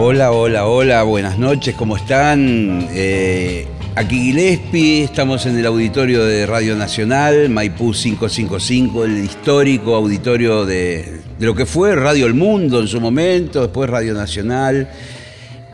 Hola, hola, hola, buenas noches, ¿cómo están? Eh, aquí Gillespie, estamos en el auditorio de Radio Nacional, Maipú 555, el histórico auditorio de, de lo que fue Radio El Mundo en su momento, después Radio Nacional.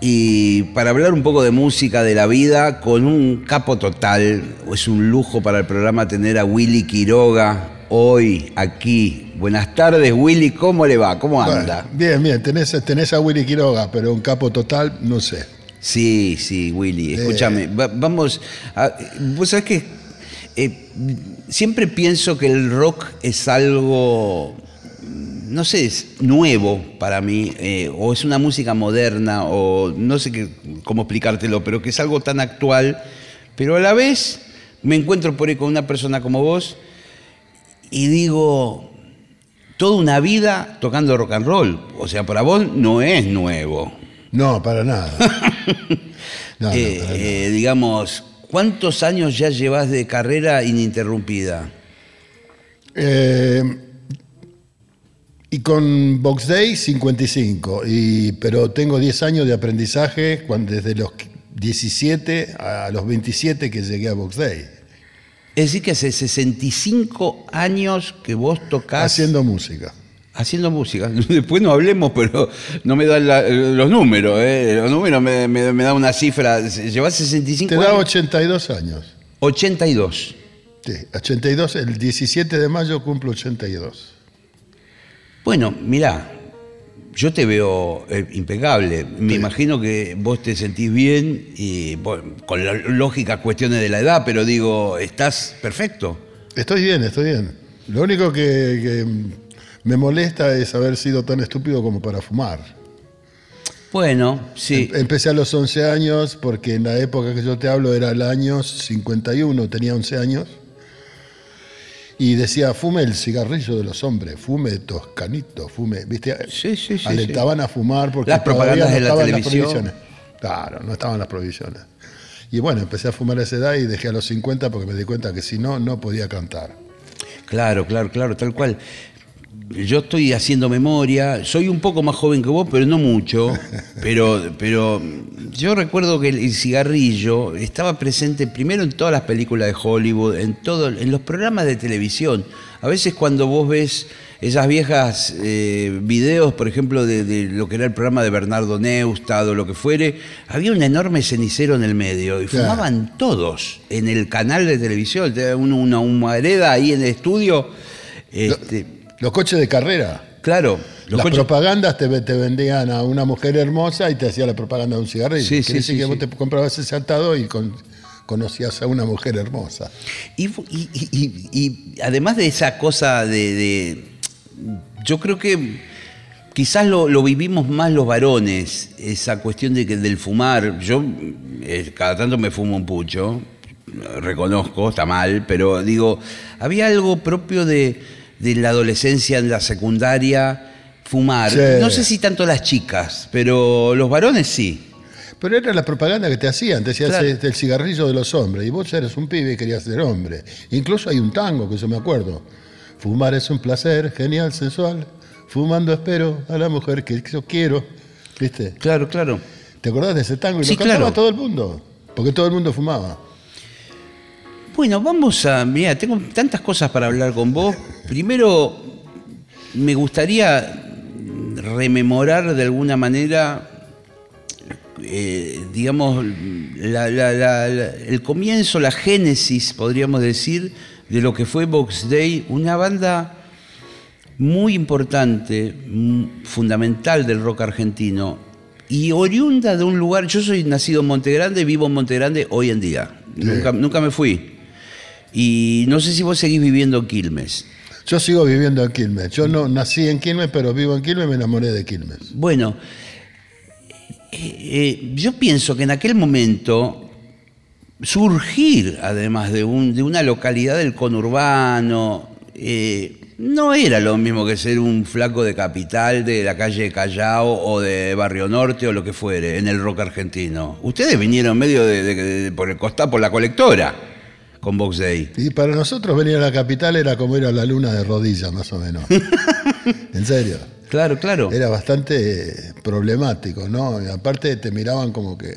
Y para hablar un poco de música, de la vida, con un capo total, es un lujo para el programa tener a Willy Quiroga hoy aquí Buenas tardes, Willy, ¿cómo le va? ¿Cómo anda? bien, bien, tenés, tenés, a Willy Quiroga, pero un capo total, no sé. Sí, sí, Willy, escúchame, vamos, a, vos sabés que eh, siempre pienso que el rock es algo, no sé, es nuevo para mí, eh, o es una música moderna, o no sé qué, cómo explicártelo, pero que es algo tan actual, pero a la vez me encuentro por ahí con una persona como vos y digo, toda una vida tocando rock and roll. O sea, para vos no es nuevo. No, para nada. Eh, eh, digamos, ¿cuántos años ya llevas de carrera ininterrumpida? Eh, y con Box Day 55, y, pero tengo 10 años de aprendizaje desde los 17 a los 27 que llegué a Box Day. Es decir, que hace 65 años que vos tocás. Haciendo música. Haciendo música. Después no hablemos, pero no me dan los números. ¿eh? Los números me, me, dan una cifra. Llevas 65 Te da 82 años. 82. Sí, 82. El 17 de mayo cumplo 82. Bueno, mirá, yo te veo eh, impecable. Me imagino que vos te sentís bien y con las lógicas cuestiones de la edad, pero digo, estás perfecto. Estoy bien, estoy bien. Lo único que, me molesta es haber sido tan estúpido como para fumar. Bueno, sí. Em, empecé a los 11 años porque en la época que yo te hablo era el año 51, tenía 11 años y decía, fume el cigarrillo de los hombres, fume toscanito, fume, ¿viste? Sí, sí, sí. Alentaban a fumar porque las propagandas no de la televisión. Claro, no estaban las provisiones. Y bueno, empecé a fumar a esa edad y dejé a los 50 porque me di cuenta que si no, no podía cantar. Claro, claro, claro, tal cual yo estoy haciendo memoria, soy un poco más joven que vos, pero no mucho, pero, pero yo recuerdo que el cigarrillo estaba presente primero en todas las películas de Hollywood, en, todo, en los programas de televisión. A veces cuando vos ves esas viejas eh, videos, por ejemplo, de, lo que era el programa de Bernardo Neustad o lo que fuere, había un enorme cenicero en el medio y fumaban todos en el canal de televisión, una, una humareda ahí en el estudio. Este, los coches de carrera. Claro. Las propagandas te, vendían a una mujer hermosa y te hacía la propaganda de un cigarrillo. Sí, sí, sí, que vos te comprabas ese atado y conocías a una mujer hermosa. Y, además de esa cosa de, yo creo que quizás lo, vivimos más los varones, esa cuestión de que del fumar. Yo eh, cada tanto me fumo un pucho, reconozco, está mal, pero digo, había algo propio de de la adolescencia en la secundaria fumar. No sé si tanto las chicas, pero los varones sí. Pero era la propaganda que te hacían, te decías este, el cigarrillo de los hombres, y vos eres un pibe y querías ser hombre. Incluso hay un tango que yo me acuerdo. Fumar es un placer, genial, sensual. Fumando espero a la mujer que yo quiero. ¿Viste? Claro, claro. ¿Te acordás de ese tango? Y lo cantaba todo el mundo, porque todo el mundo fumaba. Bueno, vamos a. Mira, tengo tantas cosas para hablar con vos. Primero, me gustaría rememorar de alguna manera, eh, digamos, el comienzo, la génesis, podríamos decir, de lo que fue Box Day, una banda muy importante, fundamental del rock argentino y oriunda de un lugar. Yo soy nacido en Montegrande, vivo en Montegrande hoy en día. Nunca, nunca me fui. Y no sé si vos seguís viviendo en Quilmes. Yo sigo viviendo en Quilmes. Yo no nací en Quilmes, pero vivo en Quilmes y me enamoré de Quilmes. Bueno, eh, eh, yo pienso que en aquel momento surgir, además de, un- de una localidad del conurbano, eh, no era lo mismo que ser un flaco de capital de la calle Callao o de Barrio Norte o lo que fuere en el rock argentino. Ustedes vinieron medio de, de- de- por el costado, por la colectora, con Box Day. Y para nosotros venir a la capital era como ir a la luna de rodillas, más o menos. en serio. Claro, claro. Era bastante problemático, ¿no? Y aparte te miraban como que.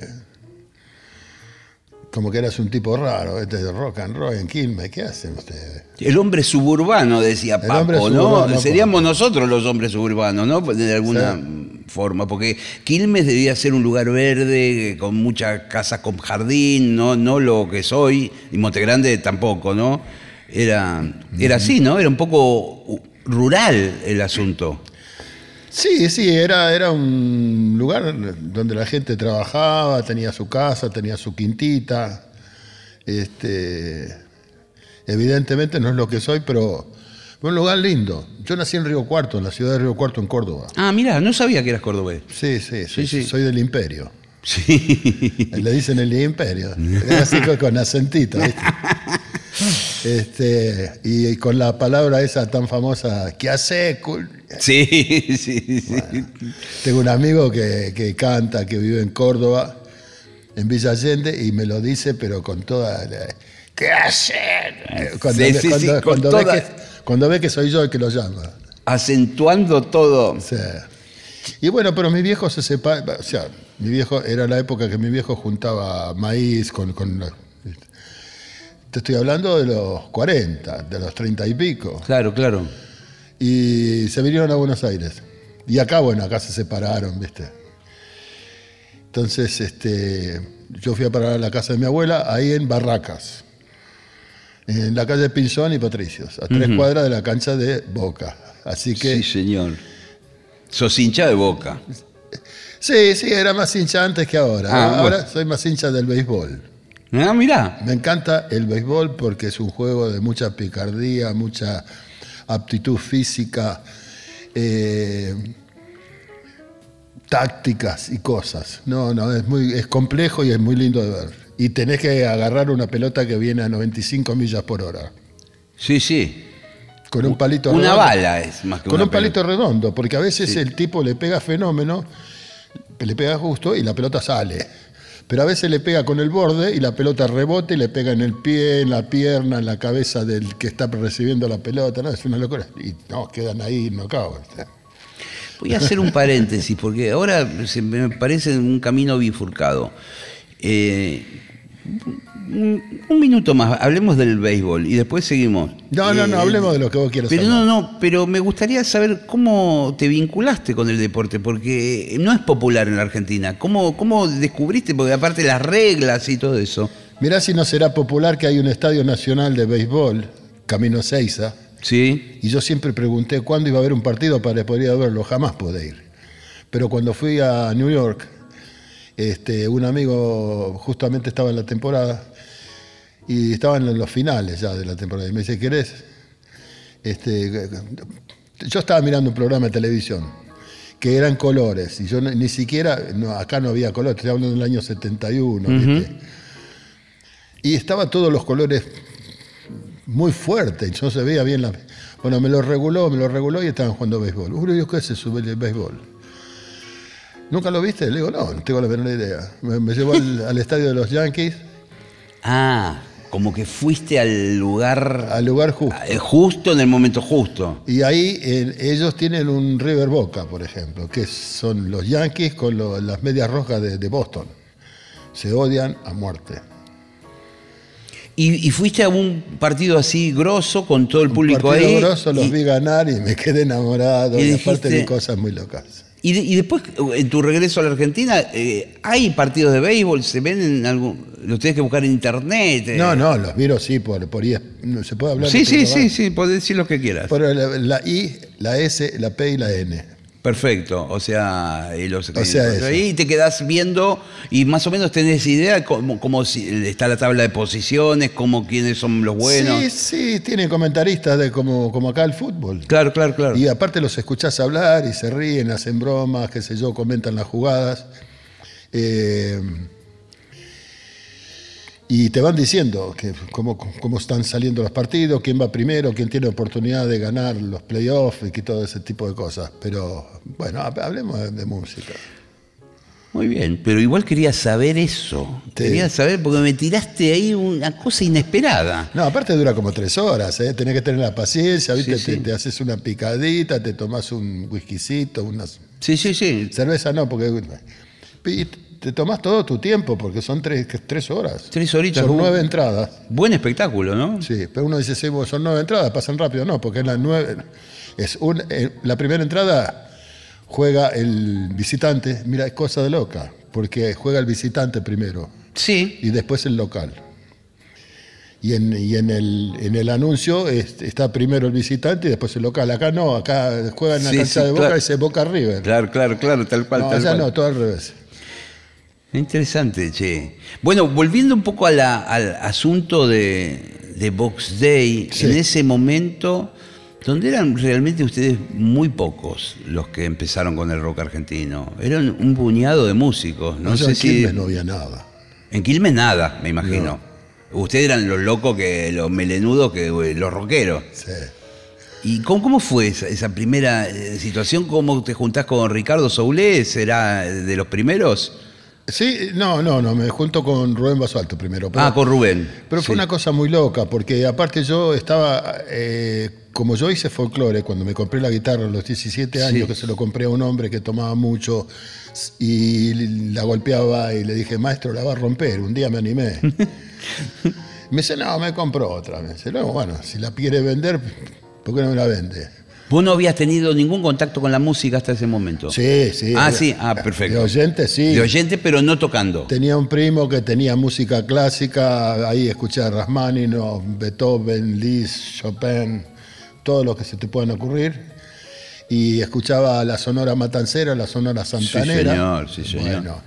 Como que eras un tipo raro, este de rock and roll en Quilmes. ¿Qué hacen ustedes? El hombre suburbano, decía Papo, ¿no? Seríamos nosotros los hombres suburbanos, ¿no? De alguna forma, porque Quilmes debía ser un lugar verde, con muchas casas con jardín, ¿no? No lo que soy, y Montegrande tampoco, ¿no? Era, era así, ¿no? Era un poco rural el asunto. Sí, sí, era, era un lugar donde la gente trabajaba, tenía su casa, tenía su quintita. Este, evidentemente no es lo que soy, pero fue un lugar lindo. Yo nací en Río Cuarto, en la ciudad de Río Cuarto, en Córdoba. Ah, mira, no sabía que eras cordobés. Sí, sí, sí, sí. soy del imperio. Sí. Le dicen el imperio. Así con- con acentito, ¿viste? Este, y con la palabra esa tan famosa, ¿qué hace? cul-?" Sí, sí, sí. Tengo un amigo que, que canta, que vive en Córdoba, en Villa Allende, y me lo dice, pero con toda... la- ¿Qué hace? Cuando, Sí, ve- sí, cuando- sí, cuando ve que, cuando ve que soy yo el que lo llama. Acentuando todo. Y bueno, pero mi viejo se separa, o sea, mi viejo, era la época que mi viejo juntaba maíz con... te estoy hablando de los 40, de los 30 y pico. Claro, claro. Y se vinieron a Buenos Aires. Y acá, bueno, acá se separaron, ¿viste? Entonces, este, yo fui a parar a la casa de mi abuela, ahí en Barracas, en la calle Pinzón y Patricios, a tres cuadras de la cancha de Boca. Así que, Sí, señor. Sos hincha de boca. sí, sí, era más hincha antes que ahora. Ah, ahora bueno. soy más hincha del béisbol. Ah, mirá. Me encanta el béisbol porque es un juego de mucha picardía, mucha aptitud física, eh, tácticas y cosas. No, no, es muy es complejo y es muy lindo de ver. Y tenés que agarrar una pelota que viene a 95 millas por hora. Sí, sí. Con un palito Una redondo. bala es más que Con una un palito pelota. redondo, porque a veces el tipo le pega fenómeno, le pega justo y la pelota sale. Pero a veces le pega con el borde y la pelota rebota y le pega en el pie, en la pierna, en la cabeza del que está recibiendo la pelota. No, es una locura. Y no, quedan ahí nocaut. Voy a hacer un paréntesis, porque ahora me parece un camino bifurcado. Eh, un, un minuto más, hablemos del béisbol y después seguimos. No, no, no, Eh, hablemos de lo que vos quieras Pero hablar. no, no, pero me gustaría saber cómo te vinculaste con el deporte, porque no es popular en la Argentina. ¿Cómo, cómo descubriste? Porque aparte las reglas y todo eso. Mirá si no será popular que hay un estadio nacional de béisbol, Camino Seiza, Sí. Y yo siempre pregunté cuándo iba a haber un partido para poder ir a verlo, jamás pude ir. Pero cuando fui a New York, este, un amigo justamente estaba en la temporada y estaban en los finales ya de la temporada. Y me dice, ¿querés? Este, yo estaba mirando un programa de televisión que eran colores y yo ni, siquiera, no, acá no había colores, estoy hablando del año 71. ¿viste? Y estaban todos los colores muy fuerte, no se veía bien la... Bueno, me lo reguló, me lo reguló y estaban jugando béisbol. Uy, yo qué es eso, el béisbol. ¿Nunca lo viste? Le digo, no, no tengo la menor idea. Me, me llevó al, al estadio de los Yankees, Ah, como que fuiste al lugar al lugar justo. eh, justo en el momento justo. Y ahí eh, ellos tienen un River Boca, por ejemplo, que son los Yankees con lo- las medias rojas de, de Boston. Se odian a muerte. Y, y fuiste a un partido así grosso con todo el público Partido ahí. grosso, los y, vi ganar y me quedé enamorado. y Y, aparte vi cosas muy locas. Y de- y después, en tu regreso a la Argentina, eh, ¿hay partidos de béisbol? ¿Se ven en algún.? ¿Los tenés que buscar en internet? eh? No, no, los vieron sí, por, por no ¿Se puede hablar? Sí, sí, sí, sí, podés decir lo que quieras. Por la, la I, la S, la P y la N. Perfecto, o sea, y los, O sea, eso. ahí te quedás viendo y más o menos tenés idea cómo, cómo está la tabla de posiciones, cómo quiénes son los buenos. Sí, sí, tiene comentaristas de como, como acá el fútbol. Claro, claro, claro. Y aparte los escuchás hablar y se ríen, hacen bromas, qué sé yo, comentan las jugadas. Eh, y te van diciendo que cómo, cómo están saliendo los partidos, quién va primero, quién tiene oportunidad de ganar los playoffs y todo ese tipo de cosas. Pero bueno, hab- hablemos de, música. Muy bien, pero igual quería saber eso. Sí. Quería saber porque me tiraste ahí una cosa inesperada. No, aparte dura como tres horas, ¿eh? tenés que tener la paciencia, ¿viste? Sí, Te, sí. te haces una picadita, te tomás un whiskycito, unas Sí, sí, sí. cerveza no, porque te tomás todo tu tiempo, porque son tres, tres horas. Tres horitas. Son nueve entradas. Buen espectáculo, ¿no? Sí, pero uno dice, sí, bueno, son nueve entradas, pasan rápido. No, porque en las nueve. Es un, eh, la primera entrada juega el visitante. Mira, es cosa de loca, porque juega el visitante primero Sí. y después el local. Y en, y en, el, en el anuncio es- está primero el visitante y después el local. Acá no, acá juega en la Sí, cancha sí, de Boca claro. y se Boca River. Claro, claro, claro, tal cual, no, tal allá cual. no, todo al revés. Interesante, che. Bueno, volviendo un poco a la- al asunto de, de Box Day, Sí. en ese momento, donde eran realmente ustedes muy pocos los que empezaron con el rock argentino, eran un puñado de músicos. No O sea, sé en si. Quilmes no había nada. En Quilmes nada, me imagino. Ustedes eran los locos, que los melenudos, que eh, los rockeros. Sí. ¿Y cómo, cómo fue esa, esa primera eh, situación? ¿Cómo te juntás con Ricardo Soulé? ¿Será de los primeros? Sí, no, no, no, me junto con Rubén Basualto primero. Pero, ah, con Rubén. pero fue Sí. una cosa muy loca, porque aparte yo estaba, eh, como yo hice folclore, cuando me compré la guitarra a los 17 años, Sí. que se lo compré a un hombre que tomaba mucho y la golpeaba y le dije, maestro, la va a romper, un día me animé. me dice, no, me compró otra. Me dice, no, bueno, si la quiere vender, ¿por qué no me la vende? Vos no habías tenido ningún contacto con la música hasta ese momento. Sí, sí. Ah, sí, ah, perfecto. De oyente, sí. De oyente, pero no tocando. Tenía un primo que tenía música clásica, ahí escuché a Rachmaninoff, Beethoven, Liszt, Chopin, todo lo que se te puedan ocurrir. Y escuchaba la Sonora Matancera, la Sonora Santanera. señor, sí, señor. Bueno,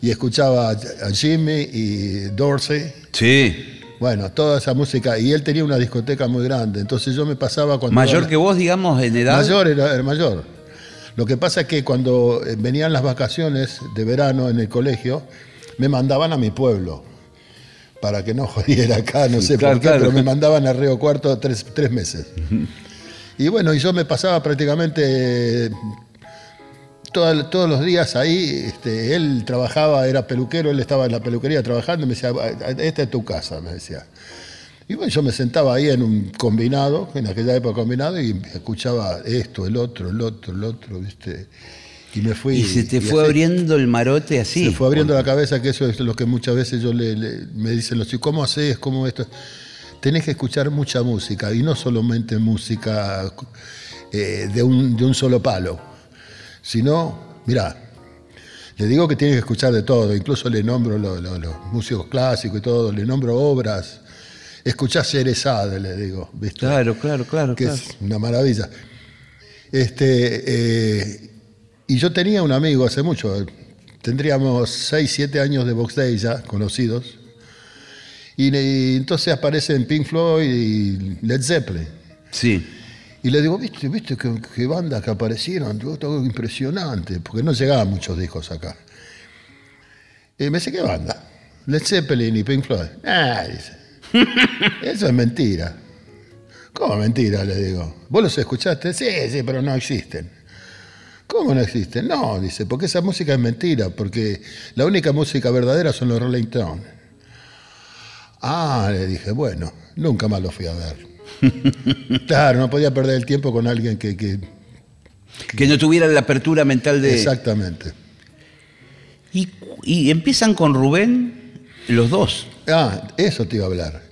y escuchaba a Jimmy y Dorsey. Sí. Bueno, toda esa música. Y él tenía una discoteca muy grande. Entonces yo me pasaba cuando... Mayor que vos, digamos, en edad. Mayor era, era mayor. Lo que pasa es que cuando eh, venían las vacaciones de verano en el colegio, me mandaban a mi pueblo. Para que no jodiera acá, no sé Claro, por qué, claro. pero me mandaban a Río Cuarto tres, tres meses. Y bueno, y yo me pasaba prácticamente todos los días ahí. Este, él trabajaba, era peluquero, él estaba en la peluquería trabajando y me decía, "Ah, esta es tu casa, me decía. Y bueno, yo me sentaba ahí en un combinado, en aquella época combinado, y escuchaba esto, el otro, el otro, el otro, ¿viste? Y me fui. y se te y fue así abriendo el marote así. Se fue abriendo la cabeza, que eso es lo que muchas veces yo le, le- me dicen los chicos, ¿cómo haces? ¿Cómo esto? Tenés que escuchar mucha música, y no solamente música eh, de, un, de un solo palo, sino, mirá, le digo que tienes que escuchar de todo, incluso le nombro lo- lo- los músicos clásicos y todo, le nombro obras. Escuchá Sherezade, le digo, ¿viste? Claro, claro, claro. que claro. es una maravilla. Este, eh, y yo tenía un amigo hace mucho, tendríamos 6, 7 años de Box Day ya conocidos, y, le- entonces aparecen Pink Floyd y Led Zeppelin. Sí. Y le digo, ¿viste, viste qué, qué bandas que aparecieron? Todo impresionante, porque no llegaban muchos discos acá. Y me dice, ¿qué banda? Led Zeppelin y Pink Floyd. Ah, dice. Eso es mentira. ¿Cómo mentira? Le digo. ¿Vos los escuchaste? Sí, sí, pero no existen. ¿Cómo no existen? No, dice, porque esa música es mentira, porque la única música verdadera son los Rolling Stones. Ah, le dije, bueno, nunca más lo fui a ver. claro, no podía perder el tiempo con alguien que... que- Que no tuviera la apertura mental de. Exactamente. Y, y empiezan con Rubén los dos. Ah, eso te iba a hablar.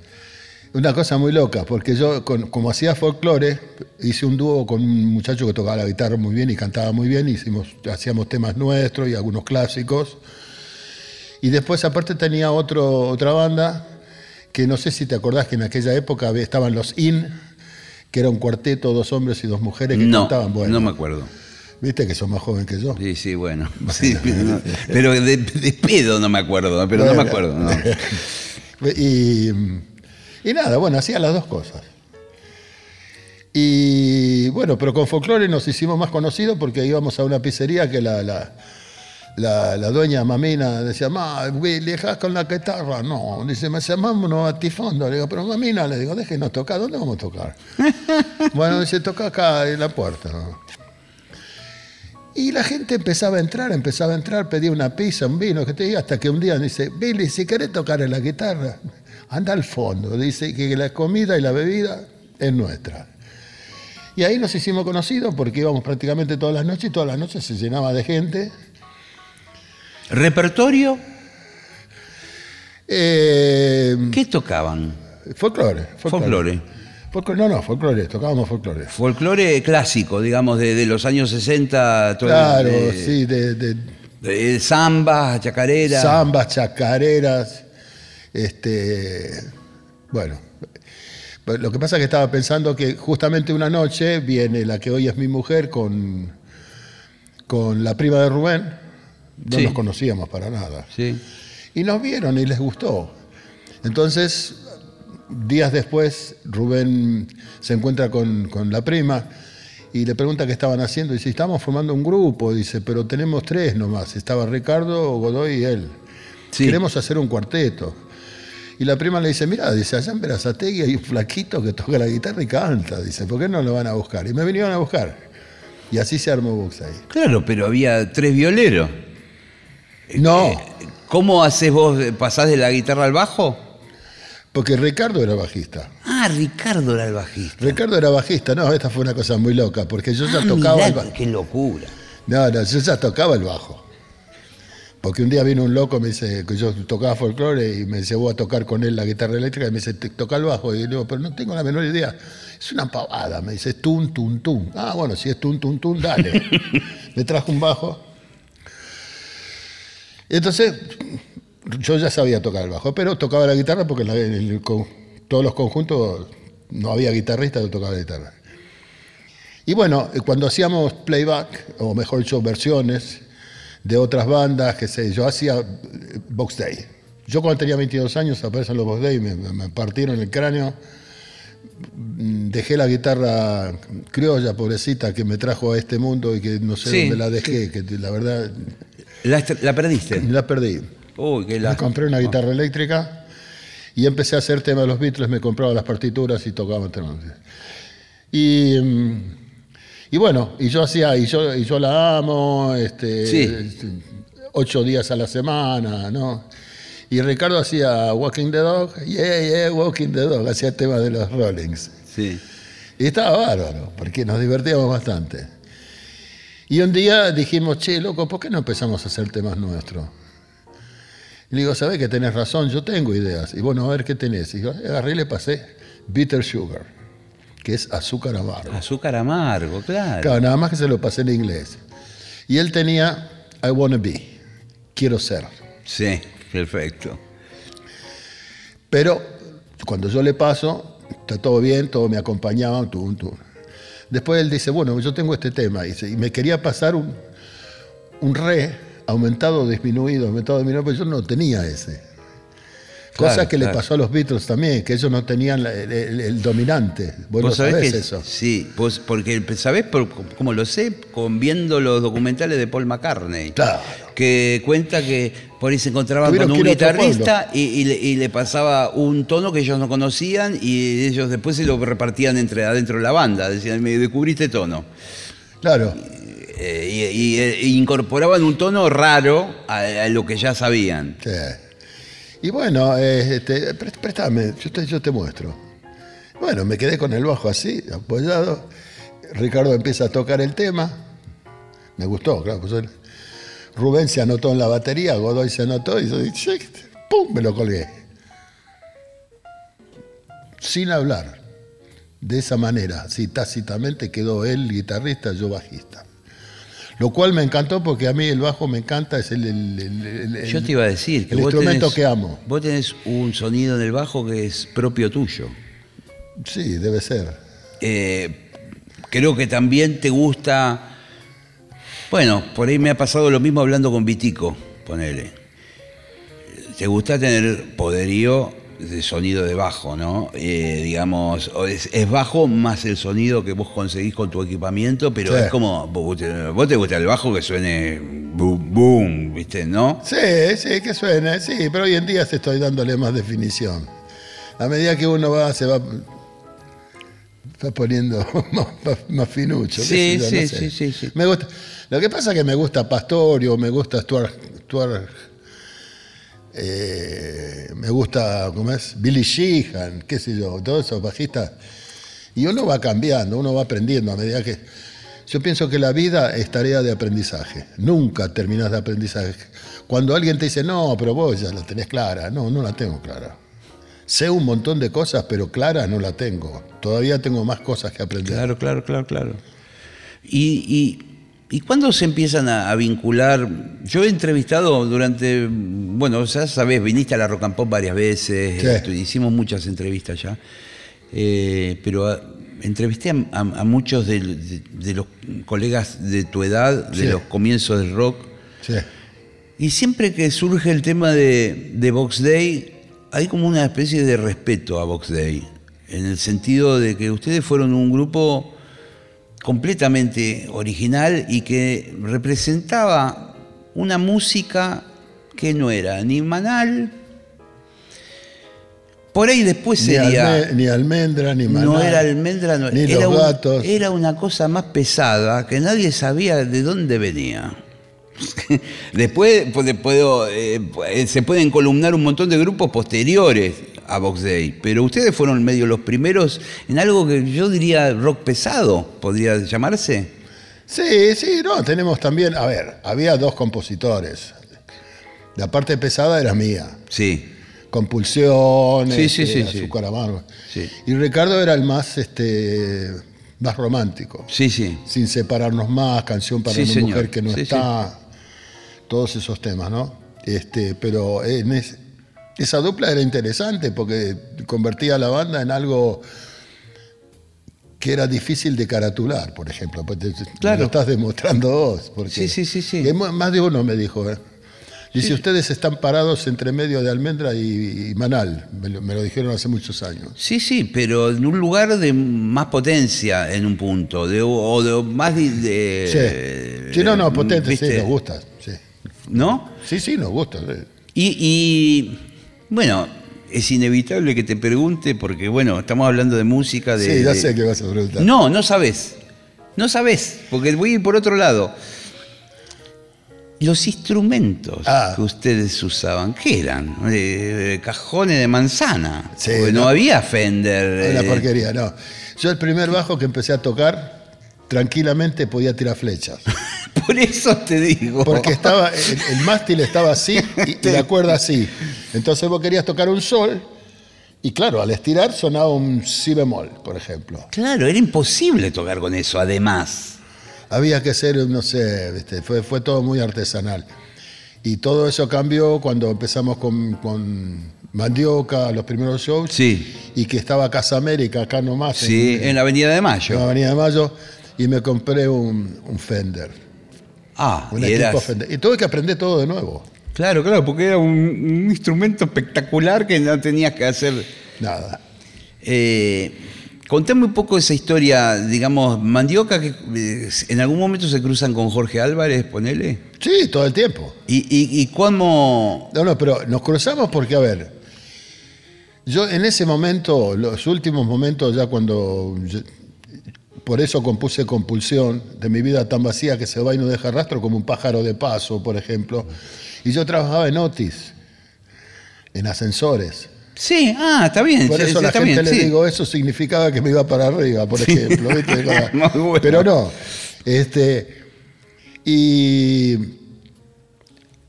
Una cosa muy loca, porque yo, con- como hacía folclore, hice un dúo con un muchacho que tocaba la guitarra muy bien y cantaba muy bien, hicimos, hacíamos temas nuestros y algunos clásicos. Y después, aparte, tenía otro, otra banda, que no sé si te acordás que en aquella época estaban los IN, que era un cuarteto, dos hombres y dos mujeres que No, cantaban. Bueno, no me acuerdo. Viste que sos más joven que yo. Sí, sí, bueno. Sí, pero, pero de, de pedo no me acuerdo, pero no me acuerdo. no. Y, y nada, bueno, hacía las dos cosas. Y bueno, pero con folclore nos hicimos más conocidos porque íbamos a una pizzería que la, la, la, la dueña Mamina decía, ma, viajas con la guitarra. No, dice, me llamamos a tifondo. Le digo, pero Mamina, le digo, déjenos tocar, ¿dónde vamos a tocar? bueno, dice, toca acá en la puerta. Y la gente empezaba a entrar, empezaba a entrar, pedía una pizza, un vino, que te diga, hasta que un día dice, Billy, si querés tocar en la guitarra, anda al fondo. Dice que la comida y la bebida es nuestra. Y ahí nos hicimos conocidos porque íbamos prácticamente todas las noches y todas las noches se llenaba de gente. ¿Repertorio? Eh, ¿Qué tocaban? folclore, Folclore. Folclore, No, no, folclore, tocábamos folclore. Folclore clásico, digamos, de, de los años 60. todo- Claro, de- sí, de, de de zambas, chacarera. zambas, chacareras, este, bueno. Lo que pasa es que estaba pensando que justamente una noche viene la que hoy es mi mujer con, con la prima de Rubén, no Sí. nos conocíamos para nada. Sí. Y nos vieron y les gustó. Entonces, días después, Rubén se encuentra con, con la prima y le pregunta qué estaban haciendo. Dice, estamos formando un grupo, dice, pero tenemos tres nomás. Estaba Ricardo, Godoy y él. Sí. Queremos hacer un cuarteto. Y la prima le dice, mira, dice, allá en Berazategui hay un flaquito que toca la guitarra y canta. Dice, ¿por qué no lo van a buscar? Y me vinieron a buscar. Y así se armó Buxai. Claro, pero había tres violeros. No, ¿Cómo haces vos? ¿Pasás de la guitarra al bajo? porque Ricardo era bajista. Ah, Ricardo era el bajista. Ricardo era bajista, no, esta fue una cosa muy loca, porque yo ya Ah, tocaba mirá, el bajo. qué locura. No, no, yo ya tocaba el bajo. Porque un día vino un loco, me dice que yo tocaba folclore y me llevó a tocar con él la guitarra eléctrica y me dice, "Te- toca el bajo. Y le digo, pero no tengo la menor idea. Es una pavada, me dice, tun, tun, tun. Ah, bueno, si es tun, tun, tun, dale. me trajo un bajo. Entonces, yo ya sabía tocar el bajo, pero tocaba la guitarra porque en la- en el con- todos los conjuntos no había guitarrista, yo tocaba la guitarra. Y bueno, eh, cuando hacíamos playback, o mejor dicho, versiones de otras bandas, que sé, yo hacía eh, Box Day. Yo cuando tenía 22 años aparecen los Box Day, me, me- partieron el cráneo, Mm, dejé la guitarra criolla, pobrecita, que me trajo a este mundo y que no sé Sí, dónde la dejé, que la verdad ¿La, la perdiste? la perdí. Uy, Me compré una guitarra eléctrica y empecé a hacer temas de los Beatles, me compraba las partituras y tocaba temas. Y, mm, y bueno, y yo hacía, y yo, y yo la amo, este, Sí. ocho días a la semana, ¿no? Y Ricardo hacía Walking the Dog, yeah, yeah, Walking the Dog, hacía temas de los Rollings. Sí. Y estaba bárbaro, porque nos divertíamos bastante. Y un día dijimos, che, loco, ¿por qué no empezamos a hacer temas nuestros? Y le digo, ¿sabés que tenés razón? Yo tengo ideas. Y bueno, a ver qué tenés. Y yo agarré y le pasé Bitter Sugar, que es azúcar amargo. Azúcar amargo, claro. Claro, nada más que se lo pasé en inglés. Y él tenía I Wanna Be, quiero ser. Sí, perfecto. Pero cuando yo le paso, está todo bien, todos me acompañaban, tum, tum. Después él dice, bueno, yo tengo este tema, dice, y me quería pasar un, un re aumentado, disminuido, aumentado, disminuido, pero yo no tenía ese. Cosa Claro, que le pasó a los Beatles también, que ellos no tenían la- el, el- el dominante. Vos, no sabés sabés que- eso. Sí, vos, porque ¿sabés por, cómo lo sé? Con viendo los documentales de Paul McCartney. Claro. Que cuenta que por ahí se encontraban con un guitarrista y, y le, y le pasaba un tono que ellos no conocían y ellos después se lo repartían entre adentro de la banda. Decían, me descubriste tono. Claro. Eh, y, y- e incorporaban un tono raro a, a lo que ya sabían. Sí. Y bueno, eh, este, préstame, yo te, yo te muestro. Bueno, me quedé con el bajo así, apoyado. Ricardo empieza a tocar el tema. Me gustó, claro. pues Rubén se anotó en la batería, Godoy se anotó y yo dije, ¡pum! Me lo colgué. Sin hablar. De esa manera, así tácitamente quedó él guitarrista, yo bajista. Lo cual me encantó porque a mí el bajo me encanta, es el, el- el- el- Yo te iba a decir que vos instrumento tenés- que amo. Vos tenés un sonido en el bajo que es propio tuyo. Sí, debe ser. Eh, creo que también te gusta Bueno, por ahí me ha pasado lo mismo hablando con Vitico, ponele. Te gusta tener poderío de sonido de bajo, ¿no? Eh, digamos, es, es bajo más el sonido que vos conseguís con tu equipamiento, pero Sí. es como, vos te, vos te gusta el bajo que suene boom, boom, ¿viste? ¿No? Sí, sí, que suene, sí, pero hoy en día se estoy dándole más definición. A medida que uno va, se va, va poniendo más, más- más finucho. Sí, yo, sí, no sé. sí, sí, sí. Me gusta, lo que pasa es que me gusta Pastorio, me gusta Stuart, Stuart, eh, me gusta, ¿cómo es? Billy Sheehan, qué sé yo, todos esos bajistas. Y uno va cambiando, uno va aprendiendo a medida que... Yo pienso que la vida es tarea de aprendizaje. Nunca terminas de aprendizaje. Cuando alguien te dice, no, pero vos ya la tenés clara. No, no la tengo clara. Sé un montón de cosas, pero clara no la tengo. Todavía tengo más cosas que aprender. Claro, claro, claro, claro. Y, y, ¿y cuándo se empiezan a, a vincular? Yo he entrevistado durante, bueno, ya sabés, viniste a la Rock and Pop varias veces, Sí. hicimos muchas entrevistas ya, eh, pero a- entrevisté a, a- a muchos de, de- de los colegas de tu edad, de Sí. los comienzos del rock, Sí. y siempre que surge el tema de, de Box Day, hay como una especie de respeto a Box Day, en el sentido de que ustedes fueron un grupo completamente original y que representaba una música que no era ni manal, por ahí después Ni, sería... alme- ni almendra, ni maná. No era almendra, no, Ni era, los un- gatos. era una cosa más pesada que nadie sabía de dónde venía. Después pues, puedo, eh, se pueden columnar un montón de grupos posteriores a Box Day, pero ustedes fueron medio los primeros en algo que yo diría rock pesado, podría llamarse. Sí, sí, no, tenemos también, a ver, había dos compositores. La parte pesada era mía. Sí, Compulsión, Sí, sí, sí, sí. azúcar amargo. Y Ricardo era el más, este, más romántico. sí, sí. Sin separarnos más, canción para una señor. mujer que no está, todos esos temas, ¿no? Este, pero en es- esa dupla era interesante porque convertía a la banda en algo que era difícil de caratular, por ejemplo. Pues Claro. Lo estás demostrando vos. Porque Sí, sí, sí, sí. más de uno me dijo, ¿eh? Dice, ustedes están parados entre medio de Almendra y, y Manal. Me lo, me lo dijeron hace muchos años. Sí, sí, pero en un lugar de más potencia en un punto, de, o de más de... de- Sí. sí, no, no, potente, sí, Eh, nos gusta. Sí, ¿No? sí, sí nos gusta. sí. Y, y, bueno, es inevitable que te pregunte, porque bueno, estamos hablando de música, de... sí, ya sé que vas a preguntar. No, no sabes. No sabes, porque voy a ir por otro lado. Los instrumentos Ah. que ustedes usaban, ¿qué eran? Eh, cajones de manzana. Sí, Porque no, no. había Fender. Una eh, porquería, no. Yo el primer bajo que empecé a tocar, tranquilamente podía tirar flechas. Por eso te digo. Porque estaba, el, el mástil estaba así y, y la cuerda así. Entonces vos querías tocar un sol y claro, al estirar sonaba un si bemol, por ejemplo. Claro, era imposible tocar con eso, además. Había que ser, no sé, ¿viste? Fue, fue todo muy artesanal. Y todo eso cambió cuando empezamos con, con Mandioca, los primeros shows. Sí. Y que estaba Casa América, acá nomás. Sí, en la Avenida de en Mayo. la Avenida de Mayo. Y me compré un, un Fender. Ah, Un y equipo eras-. Y tuve que aprender todo de nuevo. Claro, claro, porque era un, un instrumento espectacular que no tenías que hacer. Nada. Eh, contame un poco esa historia, digamos, Mandioca, que eh, en algún momento se cruzan con Jorge Álvarez, ponele. Sí, todo el tiempo. ¿Y, y, y cómo.? No, no, pero nos cruzamos porque, a ver, yo en ese momento, los últimos momentos, ya cuando. Por eso compuse Compulsión, de mi vida tan vacía que se va y no deja rastro, como un pájaro de paso, por ejemplo. Y yo trabajaba en Otis, en ascensores. Sí, ah, está bien. Por sí, eso sí, la gente bien, le sí. digo, eso significaba que me iba para arriba, por ejemplo. ¿viste? Bueno. Pero no. Este, y,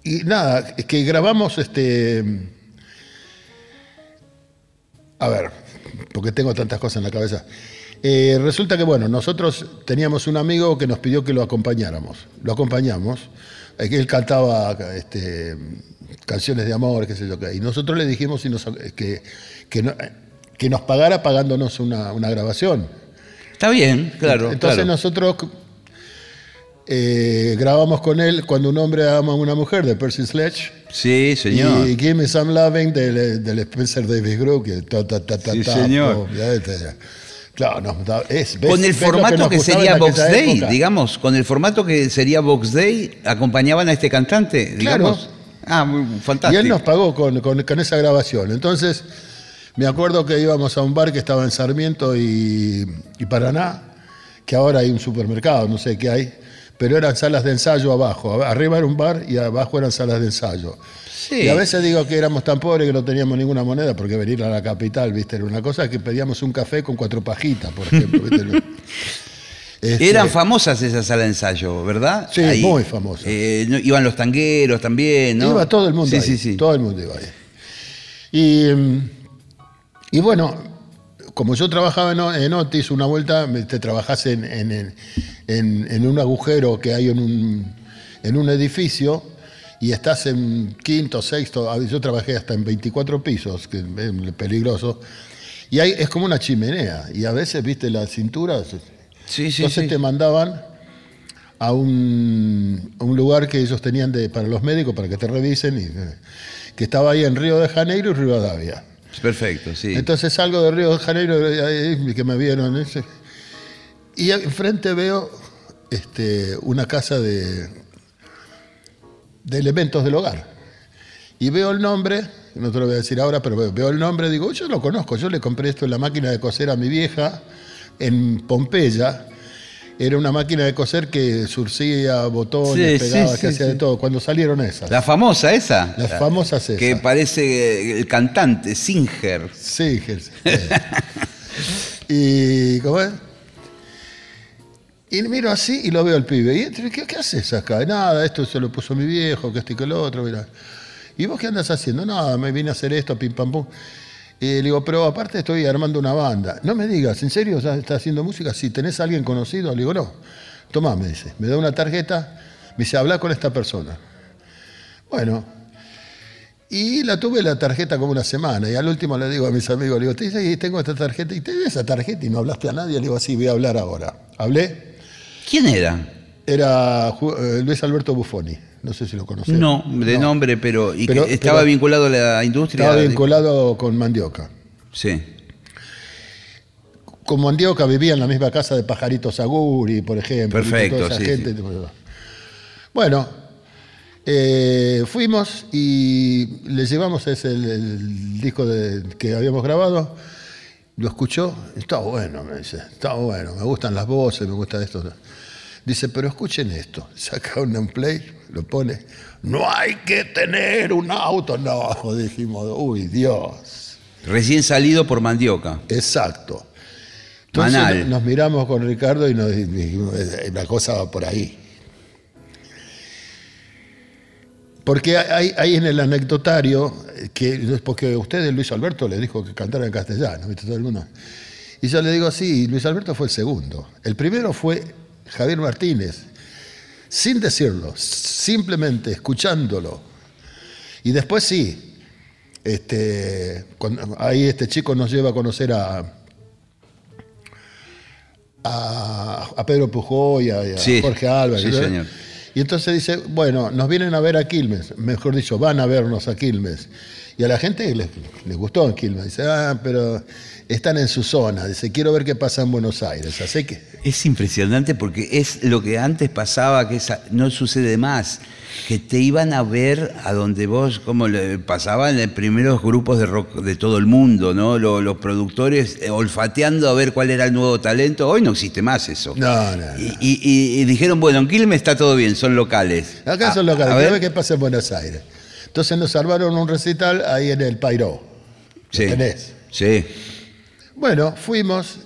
y nada, es que grabamos este. A ver, porque tengo tantas cosas en la cabeza. Eh, resulta que, bueno, nosotros teníamos un amigo que nos pidió que lo acompañáramos. Lo acompañamos. Eh, Él cantaba este, canciones de amor, qué sé yo qué. Y nosotros le dijimos si nos- que, que, no- que nos pagara pagándonos una, una grabación. Está bien, claro. Entonces claro. nosotros eh, grabamos con él Cuando un hombre ama a una mujer de Percy Sledge. Sí, señor. Y Give Me Some Loving del, del Spencer Davis Group. Que ta, ta, ta, ta, Sí, ta, señor. po, ya, ya. Claro, nos da- es, ves- Con el formato que, sería Box Day, época. digamos, con el formato que sería Box Day, acompañaban a este cantante, Claro. digamos. Ah, muy Y fantástico. él nos pagó con, con- con esa grabación. Entonces, me acuerdo que íbamos a un bar que estaba en Sarmiento y, y Paraná, que ahora hay un supermercado, no sé qué hay, pero eran salas de ensayo abajo. Arriba era un bar y abajo eran salas de ensayo. Sí. Y a veces digo que éramos tan pobres que no teníamos ninguna moneda, porque venir a la capital, viste, era una cosa que pedíamos un café con cuatro pajitas, por ejemplo. ¿viste? Este, Eran famosas esas salas de ensayo, ¿verdad? Sí, muy famosas. eh, iban los tangueros también, ¿no? Iba todo el mundo Sí, ahí, sí, sí. Todo el mundo iba ahí. Y, mm, y bueno, como yo trabajaba en, Otis, una vuelta te trabajás en, en- en- en- en un agujero que hay en un, en un edificio y estás en quinto, sexto, a- yo trabajé hasta en 24 pisos, que es peligroso, y hay, es como una chimenea, y a veces, viste, la cintura... Sí, sí, Entonces sí. te mandaban a un, a un lugar que ellos tenían de, para los médicos, para que te revisen, y, eh, que estaba ahí en Río de Janeiro y Rivadavia. Perfecto, sí. Entonces salgo de Río de Janeiro, eh, que me vieron, ese, y enfrente veo este, una casa de, de elementos del hogar. Y veo el nombre, no te lo voy a decir ahora, pero veo el nombre, digo, yo lo conozco, yo le compré esto en la máquina de coser a mi vieja en Pompeya. Era una máquina de coser que surcía botones, Sí, pegaba, sí, que hacía de todo. Cuando salieron esas. La famosa esa. Las famosas esas. Que parece el cantante, Singer. Eh. y ¿cómo es? Y miro así y lo veo al pibe. ¿Y qué, qué haces acá? Nada, esto se lo puso mi viejo, que este y que lo otro, mira. ¿Y vos qué andas haciendo? Nada, me vine a hacer esto, pim pam pum. Y le digo, pero aparte estoy armando una banda. No me digas, ¿en serio ya estás haciendo música? Si tenés a alguien conocido, le digo, no. Tomá, me dice. Me da una tarjeta, me dice, habla con esta persona. Bueno, y la tuve la tarjeta como una semana. Y al último le digo a mis amigos, le digo, "Te dice, tengo esta tarjeta. ¿Y tenés esa tarjeta? Y no hablaste a nadie. Le digo, sí, voy a hablar ahora. Hablé. ¿Quién era? Era eh, Luis Alberto Buffoni. No sé si lo conocés. No, de nombre, pero. ¿Y Pero- que estaba pero- vinculado a la industria? Estaba vinculado con Mandioca. Sí. Con Mandioca vivía en la misma casa de Pajarito Saguri, por ejemplo. y Perfecto, toda esa sí, gente. Bueno, eh, fuimos y le llevamos ese, el, el disco de- que habíamos grabado. Lo escuchó, está bueno, me dice, está bueno, me gustan las voces, me gusta esto. Dice, pero escuchen esto, saca un play, lo pone, no hay que tener un auto, no, dijimos, uy, Dios, Recién salido por Mandioca. exacto. Entonces Manal. no- nos miramos con Ricardo y nos dijimos, "Eh, la cosa va por ahí. Porque hay, hay en el anecdotario, eh, que porque usted, Luis Alberto, le dijo que cantara en castellano, ¿viste? Todo el mundo. Y yo le digo, sí, Luis Alberto fue el segundo. El primero fue Javier Martínez, sin decirlo, simplemente escuchándolo. Y después sí, este, cuando- ahí este chico nos lleva a conocer a, a, a Pedro Pujó y a, y a Sí, Jorge Álvarez. sí, ¿verdad? señor. Y entonces dice, bueno, nos vienen a ver a Quilmes, mejor dicho, van a vernos a Quilmes. Y a la gente les, les gustó en Quilmes. Dice, ah, pero están en su zona. Dice, quiero ver qué pasa en Buenos Aires. Así que, Es impresionante porque es lo que antes pasaba, que no sucede más. Que te iban a ver a donde vos, como le pasaban en primeros grupos de rock de todo el mundo, ¿no? Lo- Los, productores eh, olfateando a ver cuál era el nuevo talento. Hoy no existe más eso. no, no, no. Y, y- dijeron, bueno, en Quilmes está todo bien, son locales. Acá son A- locales, a ver qué pasa en Buenos Aires. Entonces nos salvaron un recital ahí en el Pairó. sí, tenés. sí. Bueno, fuimos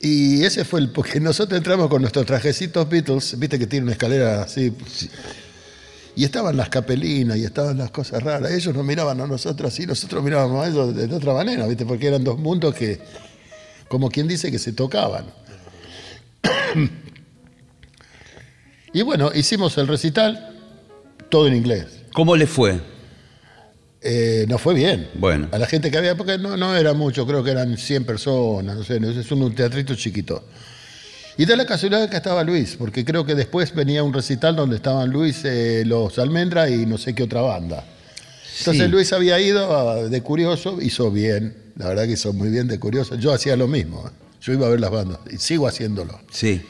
y ese fue el. Porque nosotros entramos con nuestros trajecitos Beatles, viste que tiene una escalera así. Y estaban las capelinas y estaban las cosas raras. Ellos nos miraban a nosotros así, nosotros mirábamos a ellos de, de otra manera, viste, porque eran dos mundos que, como quien dice, que se tocaban. y bueno, hicimos el recital, todo en inglés. ¿Cómo le fue? Eh, nos fue bien. Bueno. A la gente que había, porque no, no era mucho, creo que eran 100 personas, no sé, es un teatrito chiquito. Y da la casualidad que estaba Luis, porque creo que después venía un recital donde estaban Luis, eh, los Almendra y no sé qué otra banda. Entonces Sí. Luis había ido a- de curioso, hizo bien, la verdad que hizo muy bien de curioso. Yo hacía lo mismo, ¿eh? yo iba a ver las bandas y sigo haciéndolo. Sí.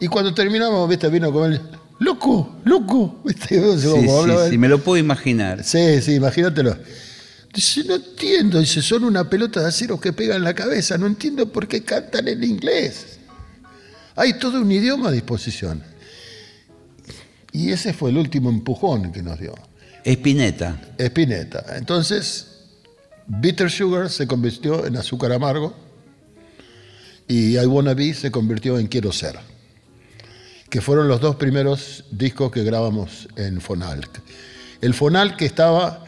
Y cuando terminamos, viste, vino con él, loco, loco, viste, Sí, sí, me lo puedo imaginar. Sí, sí, imagínatelo. Dice, no entiendo, dice, son una pelota de acero que pega en la cabeza, no entiendo por qué cantan en inglés. Hay todo un idioma a disposición. Y ese fue el último empujón que nos dio. Espineta. Spinetta. Entonces, Bitter Sugar se convirtió en azúcar amargo y I Wanna Be se convirtió en Quiero Ser, que fueron los dos primeros discos que grabamos en Fonal. El Fonal que estaba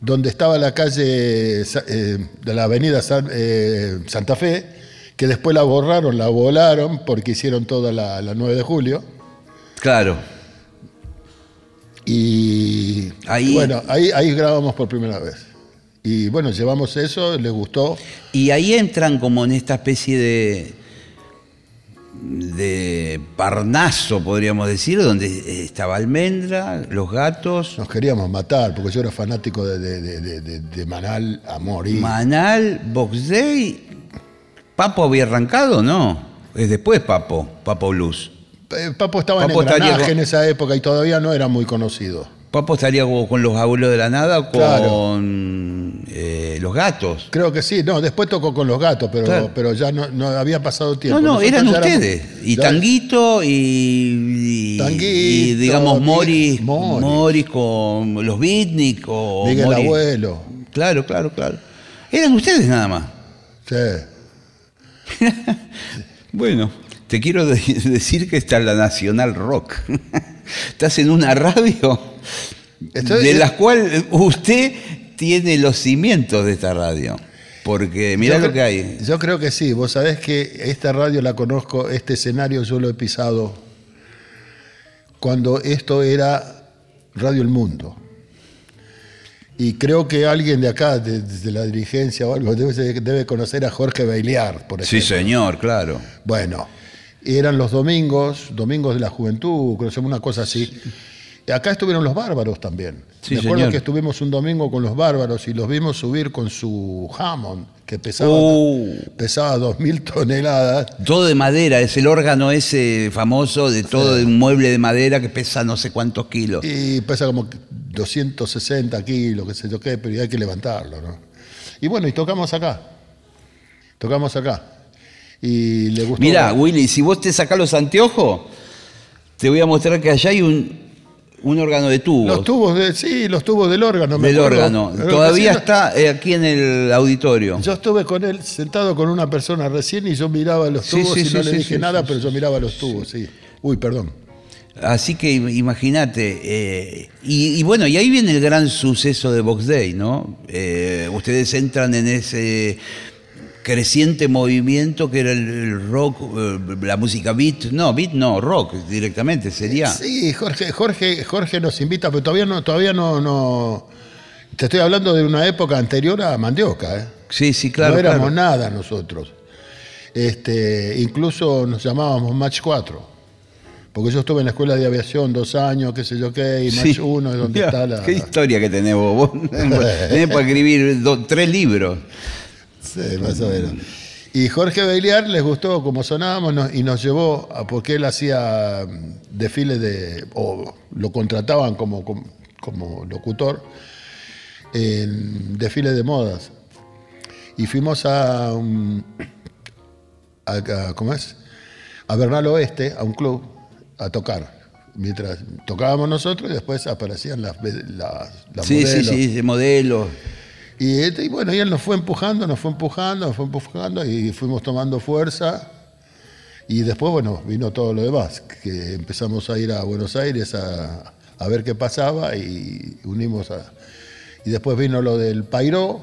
donde estaba la calle eh, de la avenida San- eh, Santa Fe, que después la borraron, la volaron porque hicieron toda la, la 9 de julio. Claro. Y Ahí- bueno, ahí, ahí grabamos por primera vez. Y bueno, llevamos eso, les gustó. Y ahí entran como en esta especie de de parnaso, podríamos decir, donde estaba Almendra, los gatos, Nos queríamos matar, porque yo era fanático de, de- de- de- Manal a morir. Manal, Box Day. ¿Papo había arrancado? No. Es después Papo, Papo Blues. Eh, Papo estaba Papo en engranaje con- en esa época y todavía no era muy conocido. Papo estaría con los abuelos de la nada o Claro. con eh, los gatos. Creo que sí, no, después tocó con los gatos, pero, Claro. pero ya no, no había pasado tiempo. No, no, eran éramos- ustedes. Y Tanguito y, y- Tanguito, y, digamos Morris. Morris con los Beatnik o Miguel Abuelo. Claro, claro, claro. Eran ustedes nada más. Sí. Bueno, te quiero de- decir que está la Nacional Rock. Estás en una radio Estoy- de la cual usted tiene los cimientos de esta radio. Porque mirá Yo lo que hay. Yo creo que sí. Vos sabés que esta radio la conozco, este escenario yo lo he pisado cuando esto era Radio El Mundo. Y creo que alguien de acá, de- desde la dirigencia o algo, debe, debe conocer a Jorge Bailiar, por Sí, ejemplo. señor, claro. Bueno, eran los domingos, domingos de la juventud, una cosa así. Y acá estuvieron los bárbaros también. Sí, Me acuerdo señor. que estuvimos un domingo con los bárbaros y los vimos subir con su Hammond, que pesaba, Uh. pesaba 2.000 toneladas. Todo de madera, es el órgano ese famoso de todo de un mueble de madera que pesa no sé cuántos kilos. Y pesa como 260 kilos, qué sé yo qué, pero hay que levantarlo, ¿no? Y bueno, y tocamos acá. Tocamos acá. Y le gustó. Mira, Willy, si vos te sacás los anteojos, te voy a mostrar que allá hay un, un órgano de tubos. Los tubos, de, sí, los tubos del órgano. del órgano. Todavía está eh, aquí en el auditorio. Yo estuve con él sentado con una persona recién y yo miraba los Sí, tubos sí, y sí, no le sí, dije sí, nada, sí, pero yo miraba los tubos, sí. Uy, perdón. Así que im- imagínate. eh, y, y bueno, y ahí viene el gran suceso de Box Day, ¿no? Eh, ustedes entran en ese creciente movimiento que era el, rock, eh, la música beat. No, beat no, rock directamente sería. Sí, Jorge, Jorge, Jorge nos invita, pero todavía no, todavía no, no. Te estoy hablando de una época anterior a Mandioca, ¿eh? Sí, sí, claro. no éramos claro. nada nosotros. Este, incluso nos llamábamos Match 4. Porque yo estuve en la escuela de aviación dos años, qué sé yo qué, y Match Sí. 1 es donde está la. Qué historia que tenés vos. Vos tenés para escribir do- tres libros. Sí, más o menos. Y Jorge Bailiar les gustó como sonábamos nos- y nos llevó, a, porque él hacía mm, desfiles de, o lo contrataban como, como, como locutor, en desfiles de modas. Y fuimos a, un- a, a- ¿cómo es? A Bernal Oeste, a un club, a tocar. Mientras tocábamos nosotros y después aparecían las, las, las Sí, sí, modelos. sí, de modelo. Y, este, y bueno, y él nos fue empujando, nos fue empujando, nos fue empujando y fuimos tomando fuerza. Y después, bueno, vino todo lo demás, que empezamos a ir a Buenos Aires a, a ver qué pasaba y unimos a... Y después vino lo del Pairó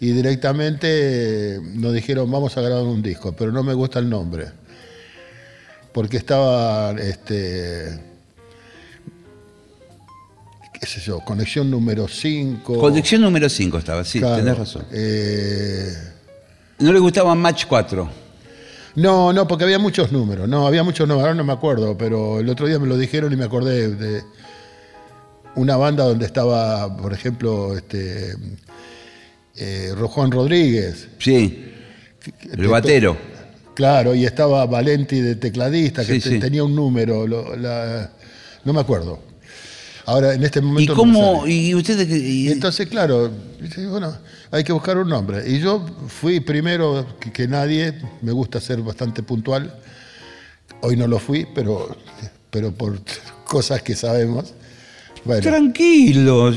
y directamente nos dijeron, vamos a grabar un disco, pero no me gusta el nombre. Porque estaba, este, qué sé yo, conexión número 5. Colección número 5 estaba, sí, Claro, tenés razón. eh, No le gustaba Match 4. No, no, porque había muchos números. No, había muchos números, ahora no me acuerdo, pero el otro día me lo dijeron y me acordé de una banda donde estaba, por ejemplo, este, eh, Juan Rodríguez. Sí. El batero. Claro, y estaba Valenti de tecladista, que tenía un número, no me acuerdo. Ahora, en este momento. ¿Y cómo? ¿Y usted y... entonces, claro, bueno, hay que buscar un nombre. Y yo fui primero que, nadie, me gusta ser bastante puntual. Hoy no lo fui, pero, pero por cosas que sabemos. Tranquilo,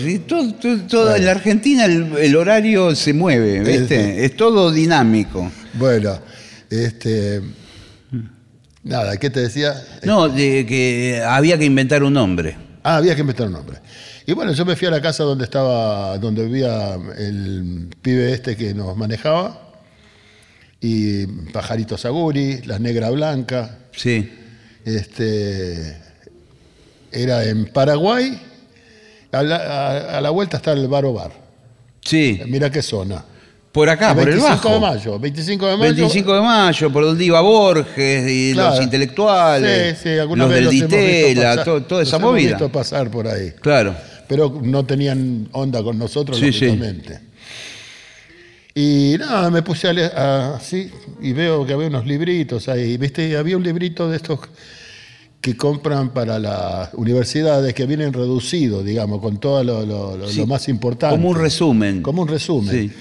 todo, en la Argentina el, horario se mueve, ¿viste? es todo dinámico. Bueno, este. Nada, ¿qué te decía? No, de que había que inventar un nombre. Ah, había que inventar un nombre. Y bueno, yo me fui a la casa donde estaba, donde vivía el pibe este que nos manejaba. Y Pajarito Saguri, La Negra Blanca. Sí. Este, era en Paraguay. A la, vuelta está el Bar Bar. Sí. Mira qué zona. Por acá, por el bajo. 25 de mayo, 25 de mayo. 25 de mayo, por donde iba Borges y los intelectuales, sí, sí, los del Ditela, toda esa los movida. Hemos visto pasar por ahí. Claro. Pero no tenían onda con nosotros, sí, lógicamente. Y nada, me puse así y veo que había unos libritos ahí. ¿Viste? Había un librito de estos que compran para las universidades que vienen reducidos, digamos, con todo lo, lo más importante. Como un resumen. Como un resumen. Sí.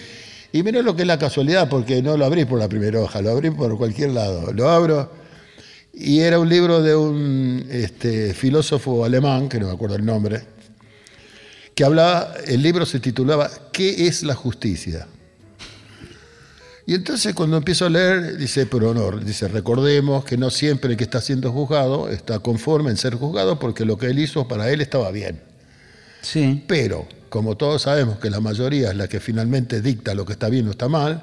Y mirá lo que es la casualidad, porque no lo abrí por la primera hoja, lo abrí por cualquier lado. Lo abro y era un libro de un este, filósofo alemán, que no me acuerdo el nombre, que hablaba, el libro se titulaba ¿Qué es la justicia? Y entonces cuando empiezo a leer, dice, pero no, dice, recordemos que no siempre el que está siendo juzgado está conforme en ser juzgado porque lo que él hizo para él estaba bien. Sí. Pero como todos sabemos que la mayoría es la que finalmente dicta lo que está bien o está mal,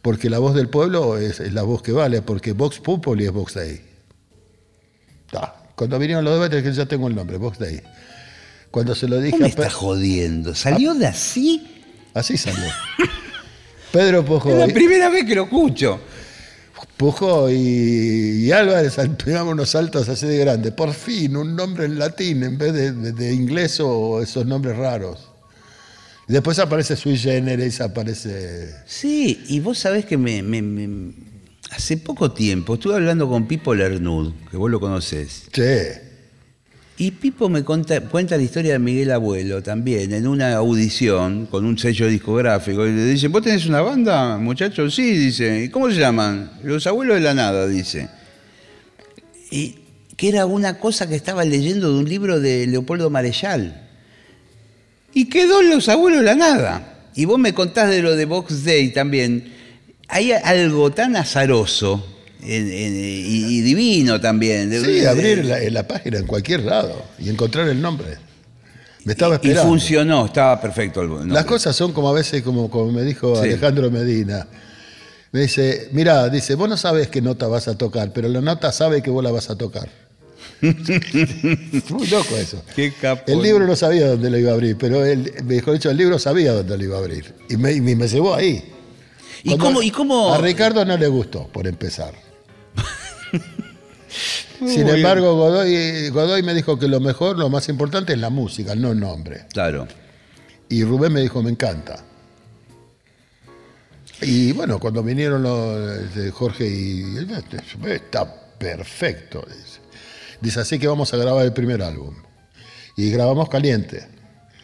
porque la voz del pueblo es, la voz que vale, porque Vox Populi es Vox Dei. Cuando vinieron los debates, que ya tengo el nombre, Vox Dei. Cuando se lo dije me está jodiendo? ¿Salió de así? Así salió. Pedro Pojo. Es la primera vez que lo escucho. Pujo y, Álvarez pegamos unos saltos así de grandes. Por fin, un nombre en latín en vez de, inglés o esos nombres raros. Y después aparece sui generis, aparece... Sí, y vos sabés que me, hace poco tiempo estuve hablando con Pipo Lernud, que vos lo conocés. Sí. Y Pipo me cuenta, la historia de Miguel Abuelo también, en una audición con un sello discográfico. Y le dice, ¿vos tenés una banda, muchachos? Sí, dice. ¿Y cómo se llaman? Los Abuelos de la Nada, dice. Y que era una cosa que estaba leyendo de un libro de Leopoldo Marechal. Y quedó Los Abuelos de la Nada. Y vos me contás de lo de Box Day también. Hay algo tan azaroso y, divino también. Sí, abrir la, página en cualquier lado y encontrar el nombre. Me estaba esperando. Y funcionó, estaba perfecto Las cosas son como a veces, como, como me dijo Alejandro Medina. Me dice, mira, dice, vos no sabes qué nota vas a tocar, pero la nota sabe que vos la vas a tocar. Muy loco eso. el libro no sabía dónde lo iba a abrir, pero él, mejor dicho, el libro sabía dónde lo iba a abrir. Y me, me llevó ahí. ¿Y cómo, ¿Y cómo? A Ricardo no le gustó, por empezar. Sin embargo, Godoy, Godoy me dijo que lo mejor, lo más importante es la música, no el nombre. Claro. Y Rubén me dijo, me encanta. Y bueno, cuando vinieron los de Jorge y está perfecto. Dice. así que vamos a grabar el primer álbum. Y grabamos Caliente.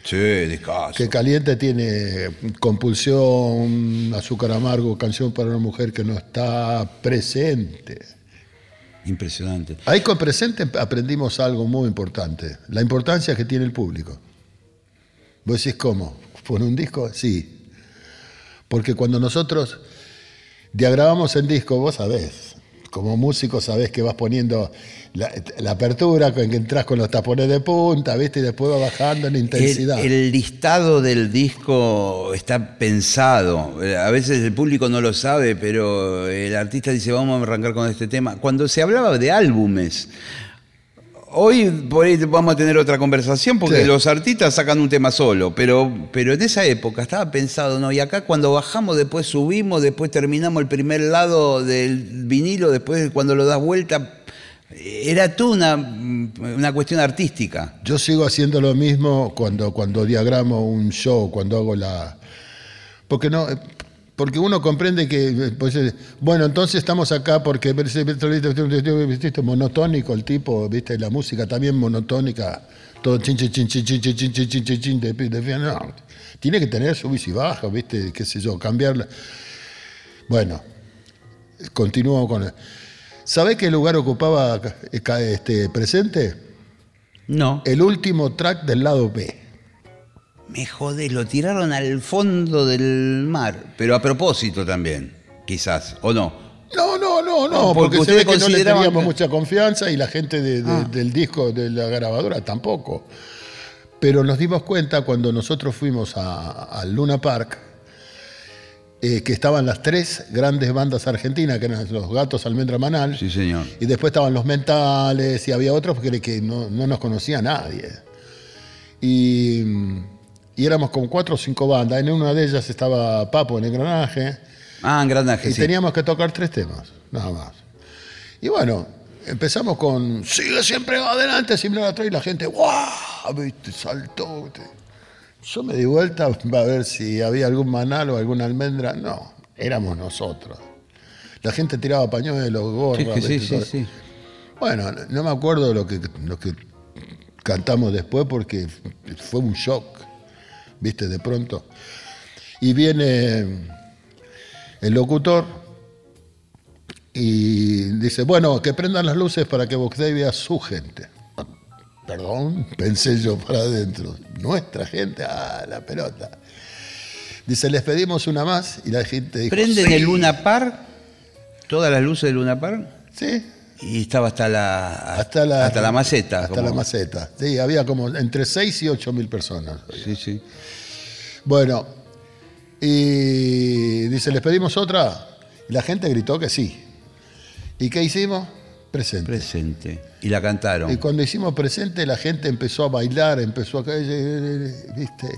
Sí, descaso. Que Caliente tiene compulsión, azúcar amargo, canción para una mujer que no está presente. Impresionante. Ahí con presente aprendimos algo muy importante, la importancia que tiene el público. Vos decís, ¿cómo? ¿Por un disco? Sí. Porque cuando nosotros diagramamos en disco, vos sabés, como músico sabés que vas poniendo la, apertura, que entras con los tapones de punta, ¿viste? Y después va bajando en intensidad. El, listado del disco está pensado. A veces el público no lo sabe, pero el artista dice, vamos a arrancar con este tema. Cuando se hablaba de álbumes, Hoy por ahí vamos a tener otra conversación porque Sí. los artistas sacan un tema solo, pero, pero en esa época estaba pensado, ¿no? Y acá cuando bajamos, después subimos, después terminamos el primer lado del vinilo, después cuando lo das vuelta, era toda una, una cuestión artística. Yo sigo haciendo lo mismo cuando, cuando diagramo un show, cuando hago la... Porque no... Porque uno comprende que, eh, pues, eh, bueno, entonces estamos acá porque viste monotónico el tipo, viste, la música también monotónica, todo chin chin chin chin chin chin chin chin chin chin de- de- no. Tiene que tener subis y bajas, viste, qué sé yo, cambiarla. Bueno, continúo con... ¿Sabés qué lugar ocupaba eh, este presente? No. el último track del lado B. Me jodé, lo tiraron al fondo del mar, pero a propósito también, quizás, ¿o no? No, no, no, no, porque porque, se ve ustedes que no le consideraban teníamos mucha confianza y la gente de- de- Ah. del disco, de la grabadora tampoco. Pero nos dimos cuenta cuando nosotros fuimos a- al Luna Park, eh, que estaban las tres grandes bandas argentinas, que eran los Gatos Almendra Manal, Sí, señor. y después estaban los Mentales, y había otros que, que no, no nos conocía nadie. Y, y éramos con cuatro o cinco bandas, en una de ellas estaba Papo en engranaje, Ah, engranaje, y sí. teníamos que tocar tres temas, nada más. Y bueno, empezamos con Sigue siempre adelante, siempre atrás, y la gente, ¡guau! ¿Viste? Saltó. ¿viste? Yo me di vuelta a ver si había algún manal o alguna almendra. No, éramos nosotros. La gente tiraba pañuelos, gorras. Sí, sí, sí. Bueno, no me acuerdo lo que, lo que cantamos después porque fue un shock, viste, de pronto. Y viene el locutor y dice, bueno, que prendan las luces para que Day vea su gente. Perdón, pensé yo para adentro. Nuestra gente, ah, la pelota. Dice, les pedimos una más y la gente dijo, Prenden "Sí". el Luna Par, todas las luces del Luna Par, Sí, y estaba hasta la, hasta la, hasta la maceta. Hasta como- la maceta. Sí, había como entre 6 y 8 mil personas. Sí, sí. Bueno, y dice, ¿les pedimos otra? Y la gente gritó que sí. ¿Y qué hicimos? Presente. Presente. Y la cantaron. Y cuando hicimos presente, la gente empezó a bailar, empezó a caer, ¿viste?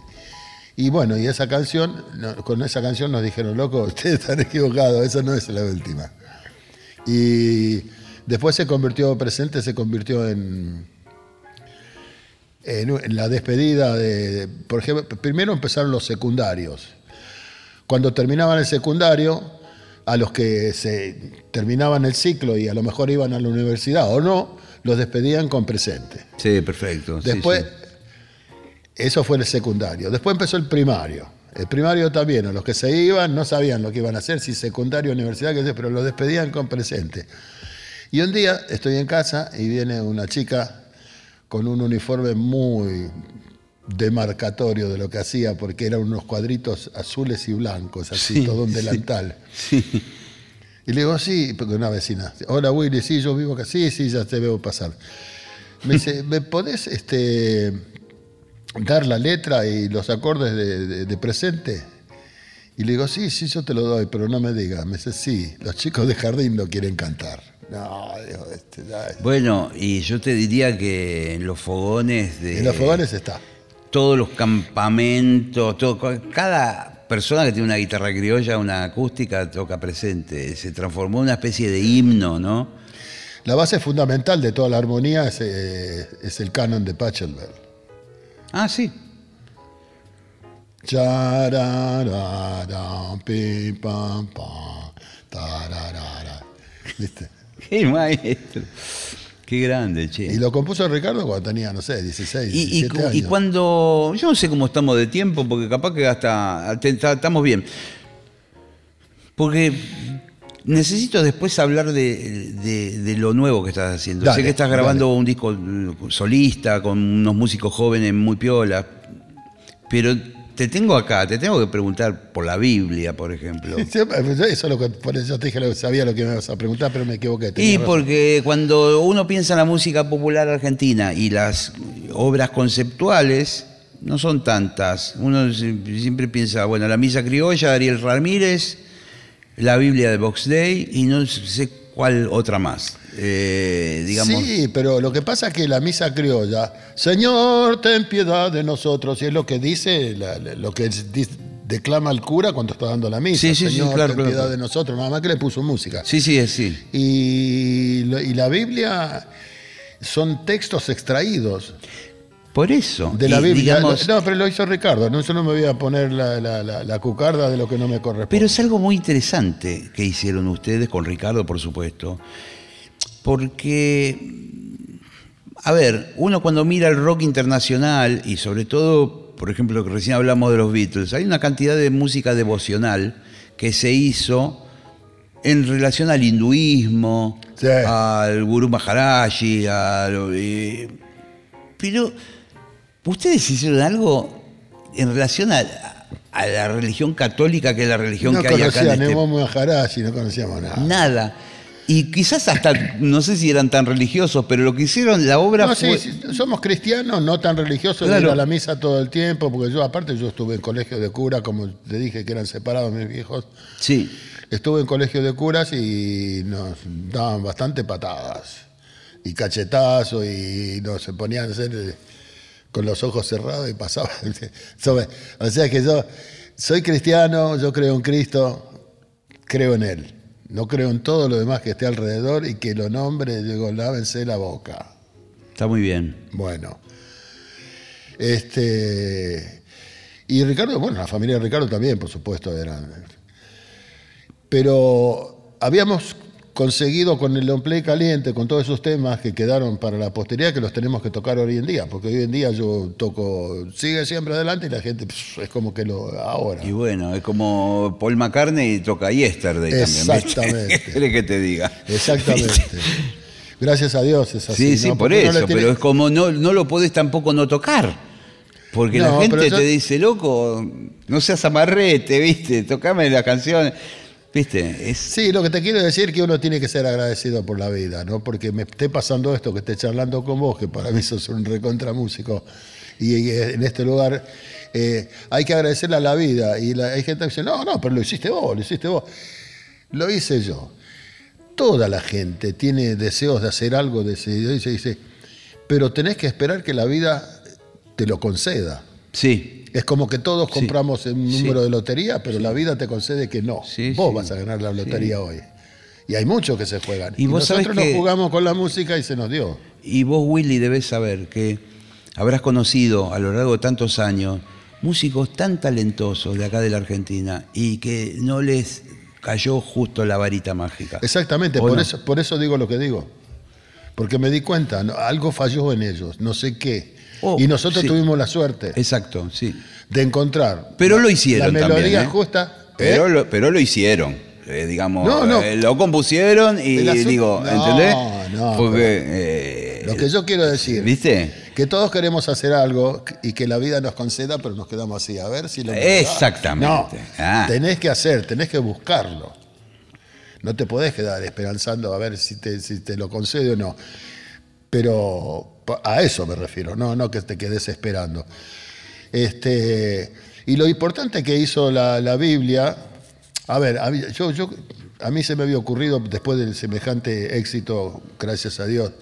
Y bueno, y esa canción, con esa canción nos dijeron, loco, ustedes están equivocados, esa no es la última. Y después se convirtió, presente se convirtió en, en, en la despedida de, por ejemplo, primero empezaron los secundarios. Cuando terminaban el secundario, a los que se terminaban el ciclo y a lo mejor iban a la universidad o no, los despedían con presente. Sí, perfecto. Después, sí. eso fue el secundario. Después empezó el primario. El primario también, a los que se iban no sabían lo que iban a hacer, si secundario universidad, qué sé, pero los despedían con presente. Y un día estoy en casa y viene una chica con un uniforme muy demarcatorio de lo que hacía, porque eran unos cuadritos azules y blancos, así, Sí, todo un delantal. Sí. Y le digo, sí, porque una vecina. Hola Willy, sí, yo vivo acá. Sí, sí, ya te veo pasar. Me dice, ¿me podés este, dar la letra y los acordes de, de- de presente? Y le digo, sí, sí, yo te lo doy, pero no me digas. Me dice, sí, los chicos de jardín no quieren cantar. No, este, ya Bueno, y yo te diría que en los fogones de. En los fogones está. Todos los campamentos, todo, cada persona que tiene una guitarra criolla, una acústica, toca presente. Se transformó en una especie de himno, ¿no? La base fundamental de toda la armonía es, eh, es el canon de Pachelbel. Ah, sí. ¿Viste? Qué maestro. Qué grande, che. Y lo compuso Ricardo cuando tenía, no sé, 16, Y, y, 17 cu- y años. cuando. Yo no sé cómo estamos de tiempo, porque capaz que hasta. Estamos bien. Porque necesito después hablar de, de- de lo nuevo que estás haciendo. Dale, sé que estás grabando un disco eh, solista con unos músicos jóvenes muy piola. Pero te tengo acá, te tengo que preguntar por la Biblia, por ejemplo. Eso es lo que, por eso te dije, lo sabía lo que me ibas a preguntar, pero me equivoqué. Y razón. porque cuando uno piensa en la música popular argentina y las obras conceptuales no son tantas. Uno si- siempre piensa, bueno, la misa criolla de Ariel Ramírez, la Biblia de Box Day, y no sé ¿cuál otra más? Eh, digamos, Sí, pero lo que pasa es que la misa criolla, Señor, ten piedad de nosotros, y es lo que dice, la- lo que declama el cura cuando está dando la misa. Sí, sí, sí, Señor, claro, ten claro, piedad claro. de nosotros, nada más que le puso música. sí, sí, es sí. Y, y la Biblia son textos extraídos Por eso. de la y, Biblia. digamos, no, pero lo hizo Ricardo, no, yo no me voy a poner la, la- la- la cucarda de lo que no me corresponde. Pero es algo muy interesante que hicieron ustedes con Ricardo, por supuesto, porque, a ver, uno cuando mira el rock internacional y sobre todo, por ejemplo, lo que recién hablamos de los Beatles, hay una cantidad de música devocional que se hizo en relación al hinduismo, Sí. al Guru Maharaji, a lo- eh, pero ustedes hicieron algo en relación a, a la religión católica, que es la religión no que hay acá en conocía este Maharaji, no conocíamos nada. Nada. Y quizás hasta, no sé si eran tan religiosos, pero lo que hicieron, la obra No, fue... sí, sí, somos cristianos, no tan religiosos, de Claro. ir a la misa todo el tiempo, porque yo, aparte, yo estuve en colegio de cura, como te dije que eran separados mis viejos. Sí. Estuve en colegio de curas y nos daban bastante patadas y cachetazos y nos se ponían a hacer eh, con los ojos cerrados y pasaban. O sea que yo soy cristiano, yo creo en Cristo, creo en Él. No creo en todo lo demás que esté alrededor y que lo nombre, digo, lávense la boca. Está muy bien. Bueno. Este. Y Ricardo, bueno, la familia de Ricardo también, por supuesto, eran. Pero habíamos conseguido con el long play caliente, con todos esos temas que quedaron para la posteridad, que los tenemos que tocar hoy en día, porque hoy en día yo toco, sigue siempre adelante y la gente pff, es como que lo ahora. Y bueno, es como Paul McCartney y toca Yesterday también. Exactamente. ¿Qué querés que te diga? Exactamente. Gracias a Dios es así. Sí, sí, ¿no? por eso, pero es como no, no lo podés tampoco no tocar. Porque la gente yo- te dice, loco, no seas amarrete, ¿viste? Tocame las canciones. ¿Viste? Es, Sí, lo que te quiero decir es que uno tiene que ser agradecido por la vida, ¿no? Porque me esté pasando esto, que esté charlando con vos, que para mí sos un recontra músico, y, y en este lugar eh, hay que agradecerle a la vida. Y la- hay gente que dice, no, no, pero lo hiciste vos, lo hiciste vos. Lo hice yo. Toda la gente tiene deseos de hacer algo, de ese- dice, dice, pero tenés que esperar que la vida te lo conceda. sí, Es como que todos compramos un número de lotería, pero la vida te concede que no. Vos vas a ganar la lotería hoy. Y hay muchos que se juegan. Y Y, vos nosotros que- nos jugamos con la música y se nos dio. Y vos, Willy, debes saber que habrás conocido a lo largo de tantos años músicos tan talentosos de acá de la Argentina y que no les cayó justo la varita mágica. Exactamente, ¿O por, no? eso, por eso digo lo que digo. Porque me di cuenta, ¿no? algo falló en ellos, no sé qué. Oh, y nosotros sí. tuvimos la suerte Exacto, sí. de encontrar Pero lo hicieron la también, melodía ¿eh? justa. ¿eh? Pero, lo, pero lo hicieron. eh, digamos, No, no. eh, lo compusieron y digo, No, ¿entendés? no, Porque, eh, Lo que yo quiero decir, ¿viste? que todos queremos hacer algo y que la vida nos conceda, pero nos quedamos así, a ver si lo Exactamente. Ah. tenés que hacer, tenés que buscarlo. No te podés quedar esperanzando a ver si te, si te lo concede o no. Pero a eso me refiero, no, no que te quedes esperando. Este, y lo importante que hizo la, la Biblia, a ver, a mí, yo, yo, a mí se me había ocurrido, después del semejante éxito, gracias a Dios,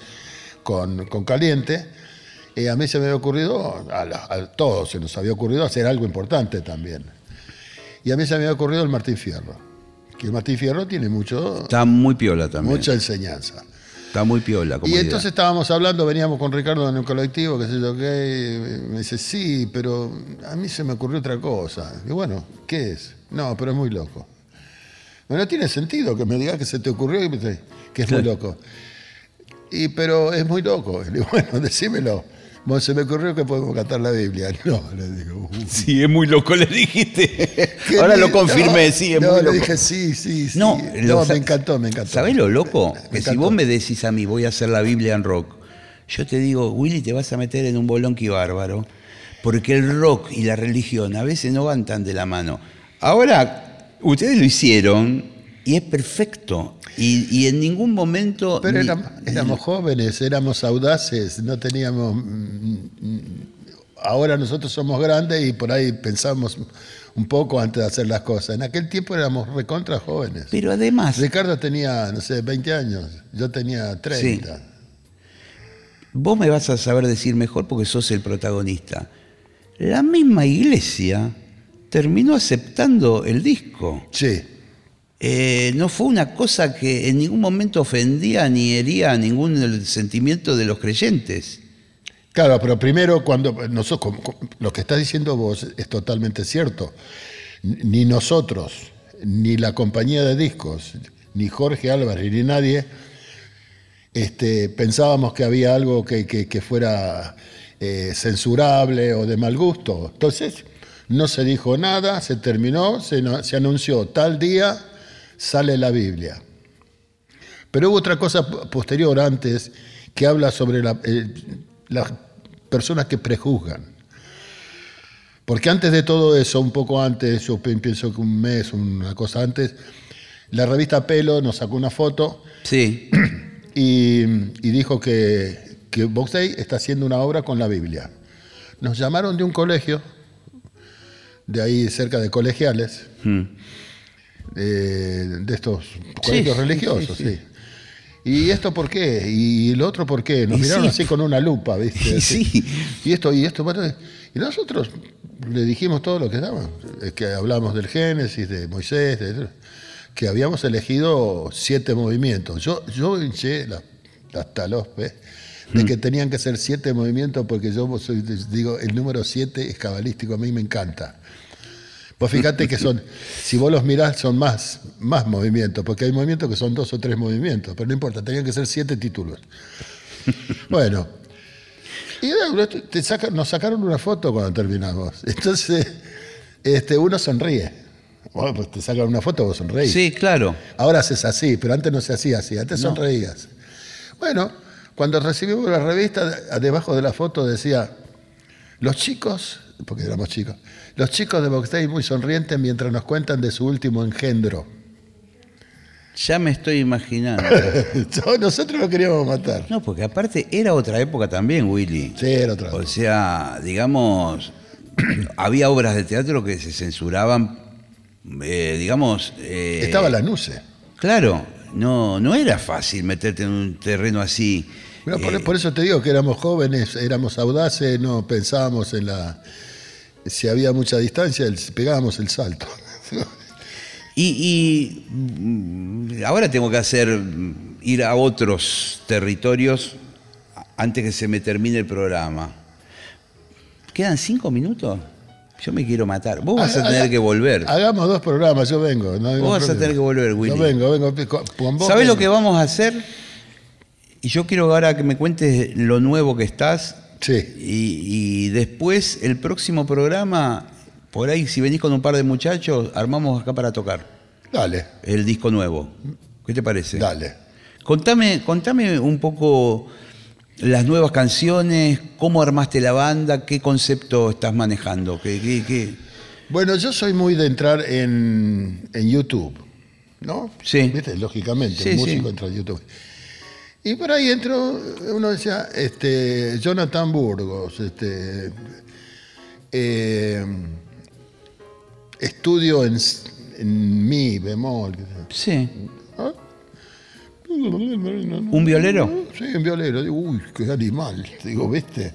con, con Caliente, eh, a mí se me había ocurrido, a, la- a todos se nos había ocurrido hacer algo importante también. Y a mí se me había ocurrido el Martín Fierro, que el Martín Fierro tiene mucho, Está muy piola también. mucha enseñanza. Está muy piola. Como Y entonces estábamos hablando, veníamos con Ricardo en el colectivo, qué sé yo qué, me dice, sí, pero a mí se me ocurrió otra cosa. Y bueno, ¿qué es? No, pero es muy loco. Bueno, tiene sentido que me digas que se te ocurrió y me dice que es muy loco. Y pero es muy loco. Y bueno, decímelo. Bueno, se me ocurrió que podemos cantar la Biblia. No, le digo. "Uh". Sí, es muy loco, le dijiste. ¿Qué Ahora lo confirmé, no, sí, es no, muy le loco. dije sí, sí, sí. No, me encantó, me encantó. ¿Sabés lo loco? Me Que si vos me decís a mí, voy a hacer la Biblia en rock, yo te digo, Willy, te vas a meter en un bolonqui bárbaro, porque el rock y la religión a veces no van tan de la mano. Ahora, ustedes lo hicieron y es perfecto. Y, y en ningún momento. Pero ni- éramos, éramos jóvenes, éramos audaces, no teníamos mm, mm, ahora nosotros somos grandes y por ahí pensamos un poco antes de hacer las cosas. En aquel tiempo éramos recontra jóvenes. Pero además, Ricardo tenía, no sé, 20 años, yo tenía 30. vos me vas a saber decir mejor porque sos el protagonista. La misma iglesia terminó aceptando el disco. Sí, Eh, no fue una cosa que en ningún momento ofendía ni hería ningún del sentimiento de los creyentes. claro, pero primero cuando nosotros, lo que estás diciendo vos es totalmente cierto. Ni nosotros, ni la compañía de discos, ni Jorge Álvarez, ni nadie, este, pensábamos que había algo que, que- fuera eh, censurable o de mal gusto. Entonces, no se dijo nada, se terminó, se, se anunció tal día, sale la Biblia. Pero hubo otra cosa posterior antes que habla sobre la- eh, las personas que prejuzgan. Porque antes de todo eso, un poco antes, yo pi- pienso que un mes, una cosa antes, la revista Pelo nos sacó una foto Sí, y, y dijo que, que Box Day está haciendo una obra con la Biblia. Nos llamaron de un colegio, de ahí cerca de colegiales, eh, de estos colegios sí, religiosos, sí, sí. ¿Y esto por qué? ¿Y lo otro por qué? Nos Y miraron sí. así con una lupa, ¿viste? Y sí. Y esto, y esto, bueno, y nosotros le dijimos todo lo que daba, eh, que hablamos del Génesis, de Moisés, de- que habíamos elegido siete movimientos. Yo, yo hinché la, hasta los de que tenían que ser siete movimientos porque yo soy, digo, el número siete es cabalístico, a mí me encanta. Pues fíjate que son, si vos los mirás, son más, más movimientos, porque hay movimientos que son dos o tres movimientos, pero no importa, tenían que ser siete títulos. Bueno, y te saca- nos sacaron una foto cuando terminamos. Entonces, este, uno sonríe. Bueno, pues te sacan una foto, vos sonreís. sí, claro. Ahora haces así, pero antes no se hacía así, antes No. sonreías. Bueno, cuando recibimos la revista, de- debajo de la foto decía, los chicos, porque éramos chicos, los chicos de Box Day muy sonrientes mientras nos cuentan de su último engendro. Ya me estoy imaginando. Nosotros lo queríamos matar. No, porque aparte era otra época también, Willy. Sí, era otra. O sea, digamos, había obras de teatro que se censuraban, eh, digamos... eh, Estaba la nuce. Claro, no, no era fácil meterte en un terreno así. Bueno, por, Eh, por eso te digo que éramos jóvenes, éramos audaces, no pensábamos en la... Si había mucha distancia, pegábamos el salto. Y, y, mm, ahora tengo que hacer mm, ir a otros territorios antes que se me termine el programa. ¿Quedan cinco minutos? Yo me quiero matar. Vos vas a tener haga- que volver. Hagamos dos programas, yo vengo. no Vos vas a tener que volver, Willy. Yo vengo, vengo. con- con vos ¿Sabés lo que vamos a hacer? Y yo quiero ahora que me cuentes lo nuevo que estás. Sí. Y, y después, el próximo programa, por ahí, si venís con un par de muchachos, armamos acá para tocar Dale, el disco nuevo. ¿Qué te parece? dale. Contame, contame un poco las nuevas canciones, cómo armaste la banda, qué concepto estás manejando. ¿Qué, qué- qué? Bueno, yo soy muy de entrar en, en YouTube, ¿no? Sí. ¿Viste? Lógicamente, Sí, el músico sí. entra en YouTube. Y por ahí entro, uno decía, este, Jonathan Burgos, este, eh, estudio en, en mi bemol. Sí. ¿Ah? ¿Un violero? Sí, un violero. Digo, uy, qué animal. Digo, ¿viste?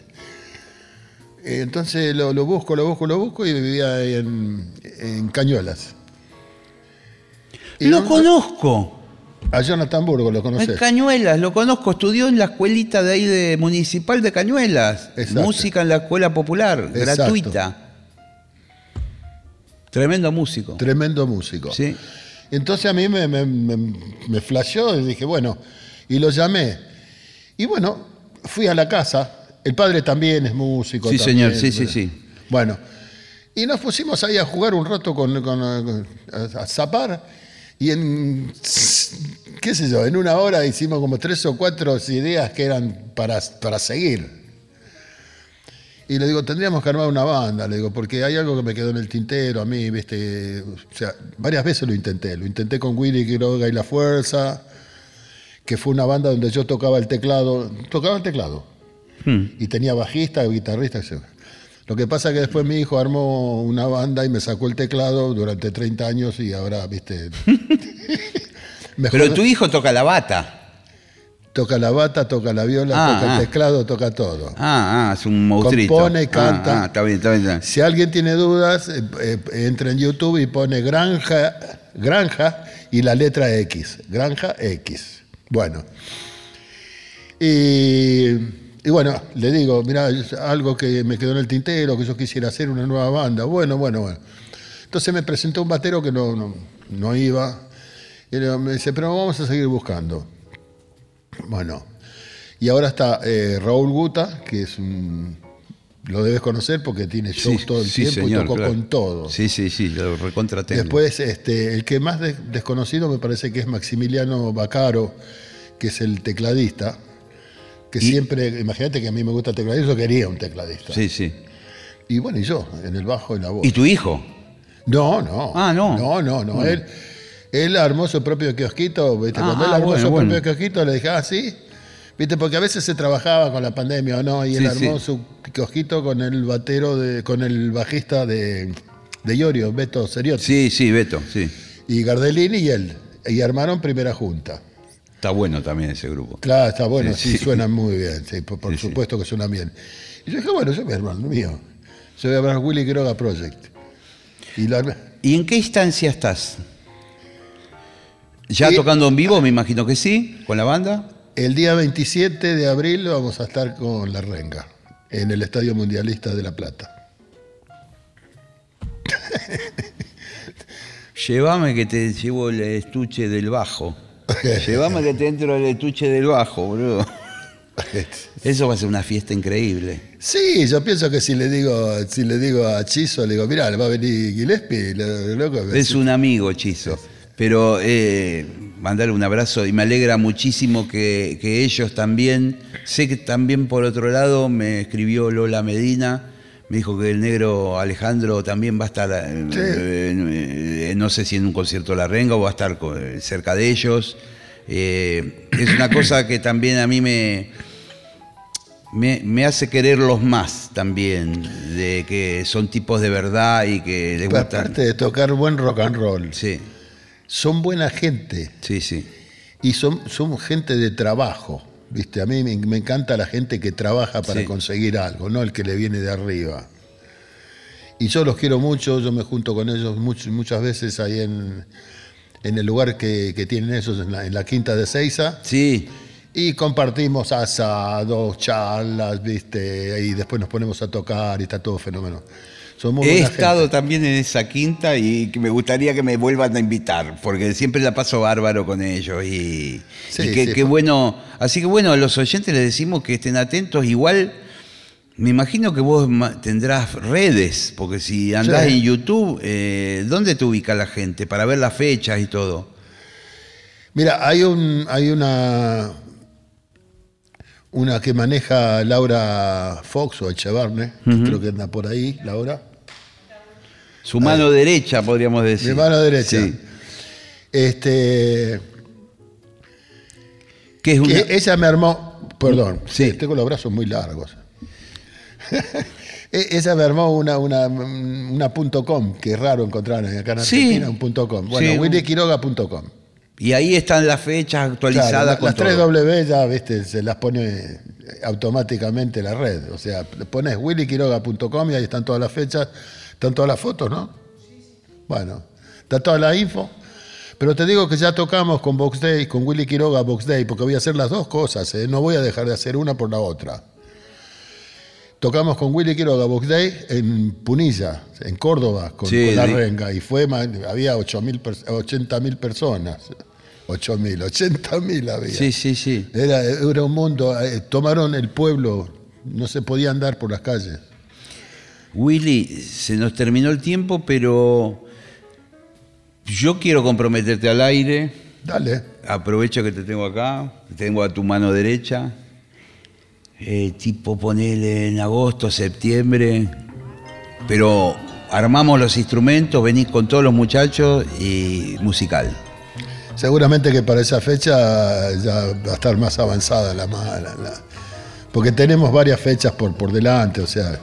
Eh, Entonces lo, lo busco, lo busco, lo busco y vivía ahí en, en Cañuelas. Y Lo no- conozco. A Jonathan Burgo, ¿lo En conoces? Cañuelas, lo conozco. Estudió en la escuelita de ahí de Municipal de Cañuelas. Exacto. Música en la escuela popular, Exacto. gratuita. Tremendo músico. Tremendo músico. Sí. Entonces a mí me, me, me, me flasheó y dije, bueno, y lo llamé. Y bueno, fui a la casa. El padre también es músico. Sí, también, señor, sí, sí, bueno. sí. Bueno, y nos pusimos ahí a jugar un rato con, con- a zapar. Y en, qué sé yo, en una hora hicimos como tres o cuatro ideas que eran para, para seguir. Y le digo, tendríamos que armar una banda, le digo, porque hay algo que me quedó en el tintero a mí, viste. O sea, varias veces lo intenté. Lo intenté con Willy Quiroga y La Fuerza, que fue una banda donde yo tocaba el teclado, tocaba el teclado. Hmm. Y tenía bajista, guitarrista, etc. Lo que pasa es que después mi hijo armó una banda y me sacó el teclado durante 30 años y ahora, viste. mejor- Pero tu hijo toca la bata. Toca la bata, toca la viola, Ah, toca ah. el teclado, toca todo. Ah, ah, es un monstruito. Compone, Ah, canta. Ah, está bien, está bien. está bien. Si alguien tiene dudas, eh, eh, entra en YouTube y pone granja, granja y la letra X. Granja X. Bueno. Y, y bueno, le digo, mira, algo que me quedó en el tintero, que yo quisiera hacer una nueva banda. Bueno, bueno, bueno. Entonces me presentó un batero que no, no, no iba. Y me dice, pero vamos a seguir buscando. Bueno, y ahora está eh, Raúl Guta, que es un. Lo debes conocer porque tiene shows Sí, todo el sí, tiempo señor, y tocó claro. con todo. Sí, sí, sí, lo recontra tengo. Después, este, el que más des- desconocido me parece que es Maximiliano Bacaro, que es el tecladista. Que Y- siempre, imagínate que a mí me gusta el tecladista, yo quería un tecladista. Sí, sí. Y bueno, y yo, en el bajo y la voz. ¿Y tu hijo? No, no. Ah, no. No, no, no. Él, él armó su propio kiosquito. ¿viste? Ah, Cuando él ah, armó bueno, su bueno. propio kiosquito, le dije, ah, sí. ¿Viste? Porque a veces se trabajaba con la pandemia o no, y él Sí, armó sí. su kiosquito con el batero, de, con el bajista de, de Iorio, Beto Seriotti. Sí, sí, Beto, sí. Y Gardellini y él. Y armaron primera junta. Está bueno también ese grupo. Claro, está bueno, sí, Sí, sí. suenan muy bien, sí, por, supuesto que suenan bien. Y yo dije, bueno, yo armar lo mío. Yo voy a armar Willy Quiroga Project. Y lo armé. ¿Y en qué instancia estás? ¿Ya tocando en vivo? Me imagino que sí, con la banda. El día 27 de abril vamos a estar con La Renga, en el Estadio Mundialista de La Plata. Llévame que te llevo el estuche del bajo. Llévame que te entro el estuche del bajo, boludo. Eso va a ser una fiesta increíble. Sí, yo pienso que si le digo, si le digo a Chizo, le digo, mirá, va a venir Gillespie, loco. Es un amigo, Chizo. Pero eh, mandarle un abrazo y me alegra muchísimo que, que ellos también. Sé que también por otro lado me escribió Lola Medina, me dijo que el negro Alejandro también va a estar, eh, Sí. eh, no sé si en un concierto de La Renga o va a estar co- cerca de ellos. Eh, es una cosa que también a mí me, me, me hace quererlos más también, de que son tipos de verdad y que les gusta. Aparte de tocar buen rock and roll, Sí, son buena gente sí, sí. y son, son gente de trabajo. ¿Viste? A mí me, encanta la gente que trabaja para Sí. conseguir algo, no el que le viene de arriba. Y yo los quiero mucho, yo me junto con ellos much- muchas veces ahí en, en el lugar que, que tienen ellos, en la, en la quinta de Seiza. Sí, Y compartimos asados, charlas, ¿viste? Y después nos ponemos a tocar y está todo fenómeno. He estado gente. también en esa quinta y me gustaría que me vuelvan a invitar, porque siempre la paso bárbaro con ellos y, Sí, y bueno. Así que bueno, a los oyentes les decimos que estén atentos. Igual, me imagino que vos tendrás redes, porque si andás Sí. en YouTube, eh, ¿dónde te ubica la gente para ver las fechas y todo? Mira, hay, un, hay una, una que maneja Laura Fox o Echevarne, que creo que anda por ahí, Laura. Su mano derecha, podríamos decir. Mi mano derecha. Sí. Este, Que es una- que ella me armó, perdón, Sí. tengo los brazos muy largos. E- ella me armó una, una, una punto .com, que es raro encontrar acá en Sí. Argentina, un punto .com. Bueno, Sí. willyquiroga.com. Y ahí están las fechas actualizadas Claro, la- con las tres todo. W ya, viste, se las pone automáticamente la red. O sea, pones willyquiroga.com y ahí están todas las fechas, están todas las fotos, ¿no? Bueno, está toda la info. Pero te digo que ya tocamos con Box Day, con Willy Quiroga Box Day, porque voy a hacer las dos cosas, ¿eh? no voy a dejar de hacer una por la otra. Tocamos con Willy Quiroga Box Day en Punilla, en Córdoba, con, Sí, con la sí. renga, y fue, había 80 mil personas. 8 mil, 80 mil había. Sí, sí, sí. Era, era un mundo, eh, tomaron el pueblo, no se podía andar por las calles. Willy, se nos terminó el tiempo, pero yo quiero comprometerte al aire. Dale. Aprovecho que te tengo acá, te tengo a tu mano derecha. Eh, tipo ponele en agosto, septiembre. Pero armamos los instrumentos, venís con todos los muchachos y musical. Seguramente que para esa fecha ya va a estar más avanzada la mala. la- porque tenemos varias fechas por, por delante, o sea,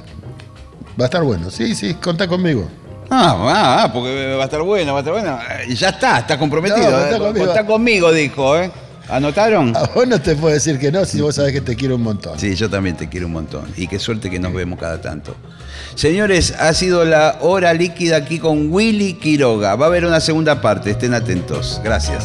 Va a estar bueno. Sí, sí, contá conmigo. Ah, ah, ah, porque va a estar bueno, va a estar bueno. Eh, Ya está, está comprometido. No, eh. conmigo. Contá conmigo, dijo, ¿eh? ¿Anotaron? A vos no te puedo decir que no si vos sabés que te quiero un montón. Sí, yo también te quiero un montón. Y qué suerte que nos vemos cada tanto. Señores, ha sido la hora líquida aquí con Willy Quiroga. Va a haber una segunda parte, estén atentos. Gracias.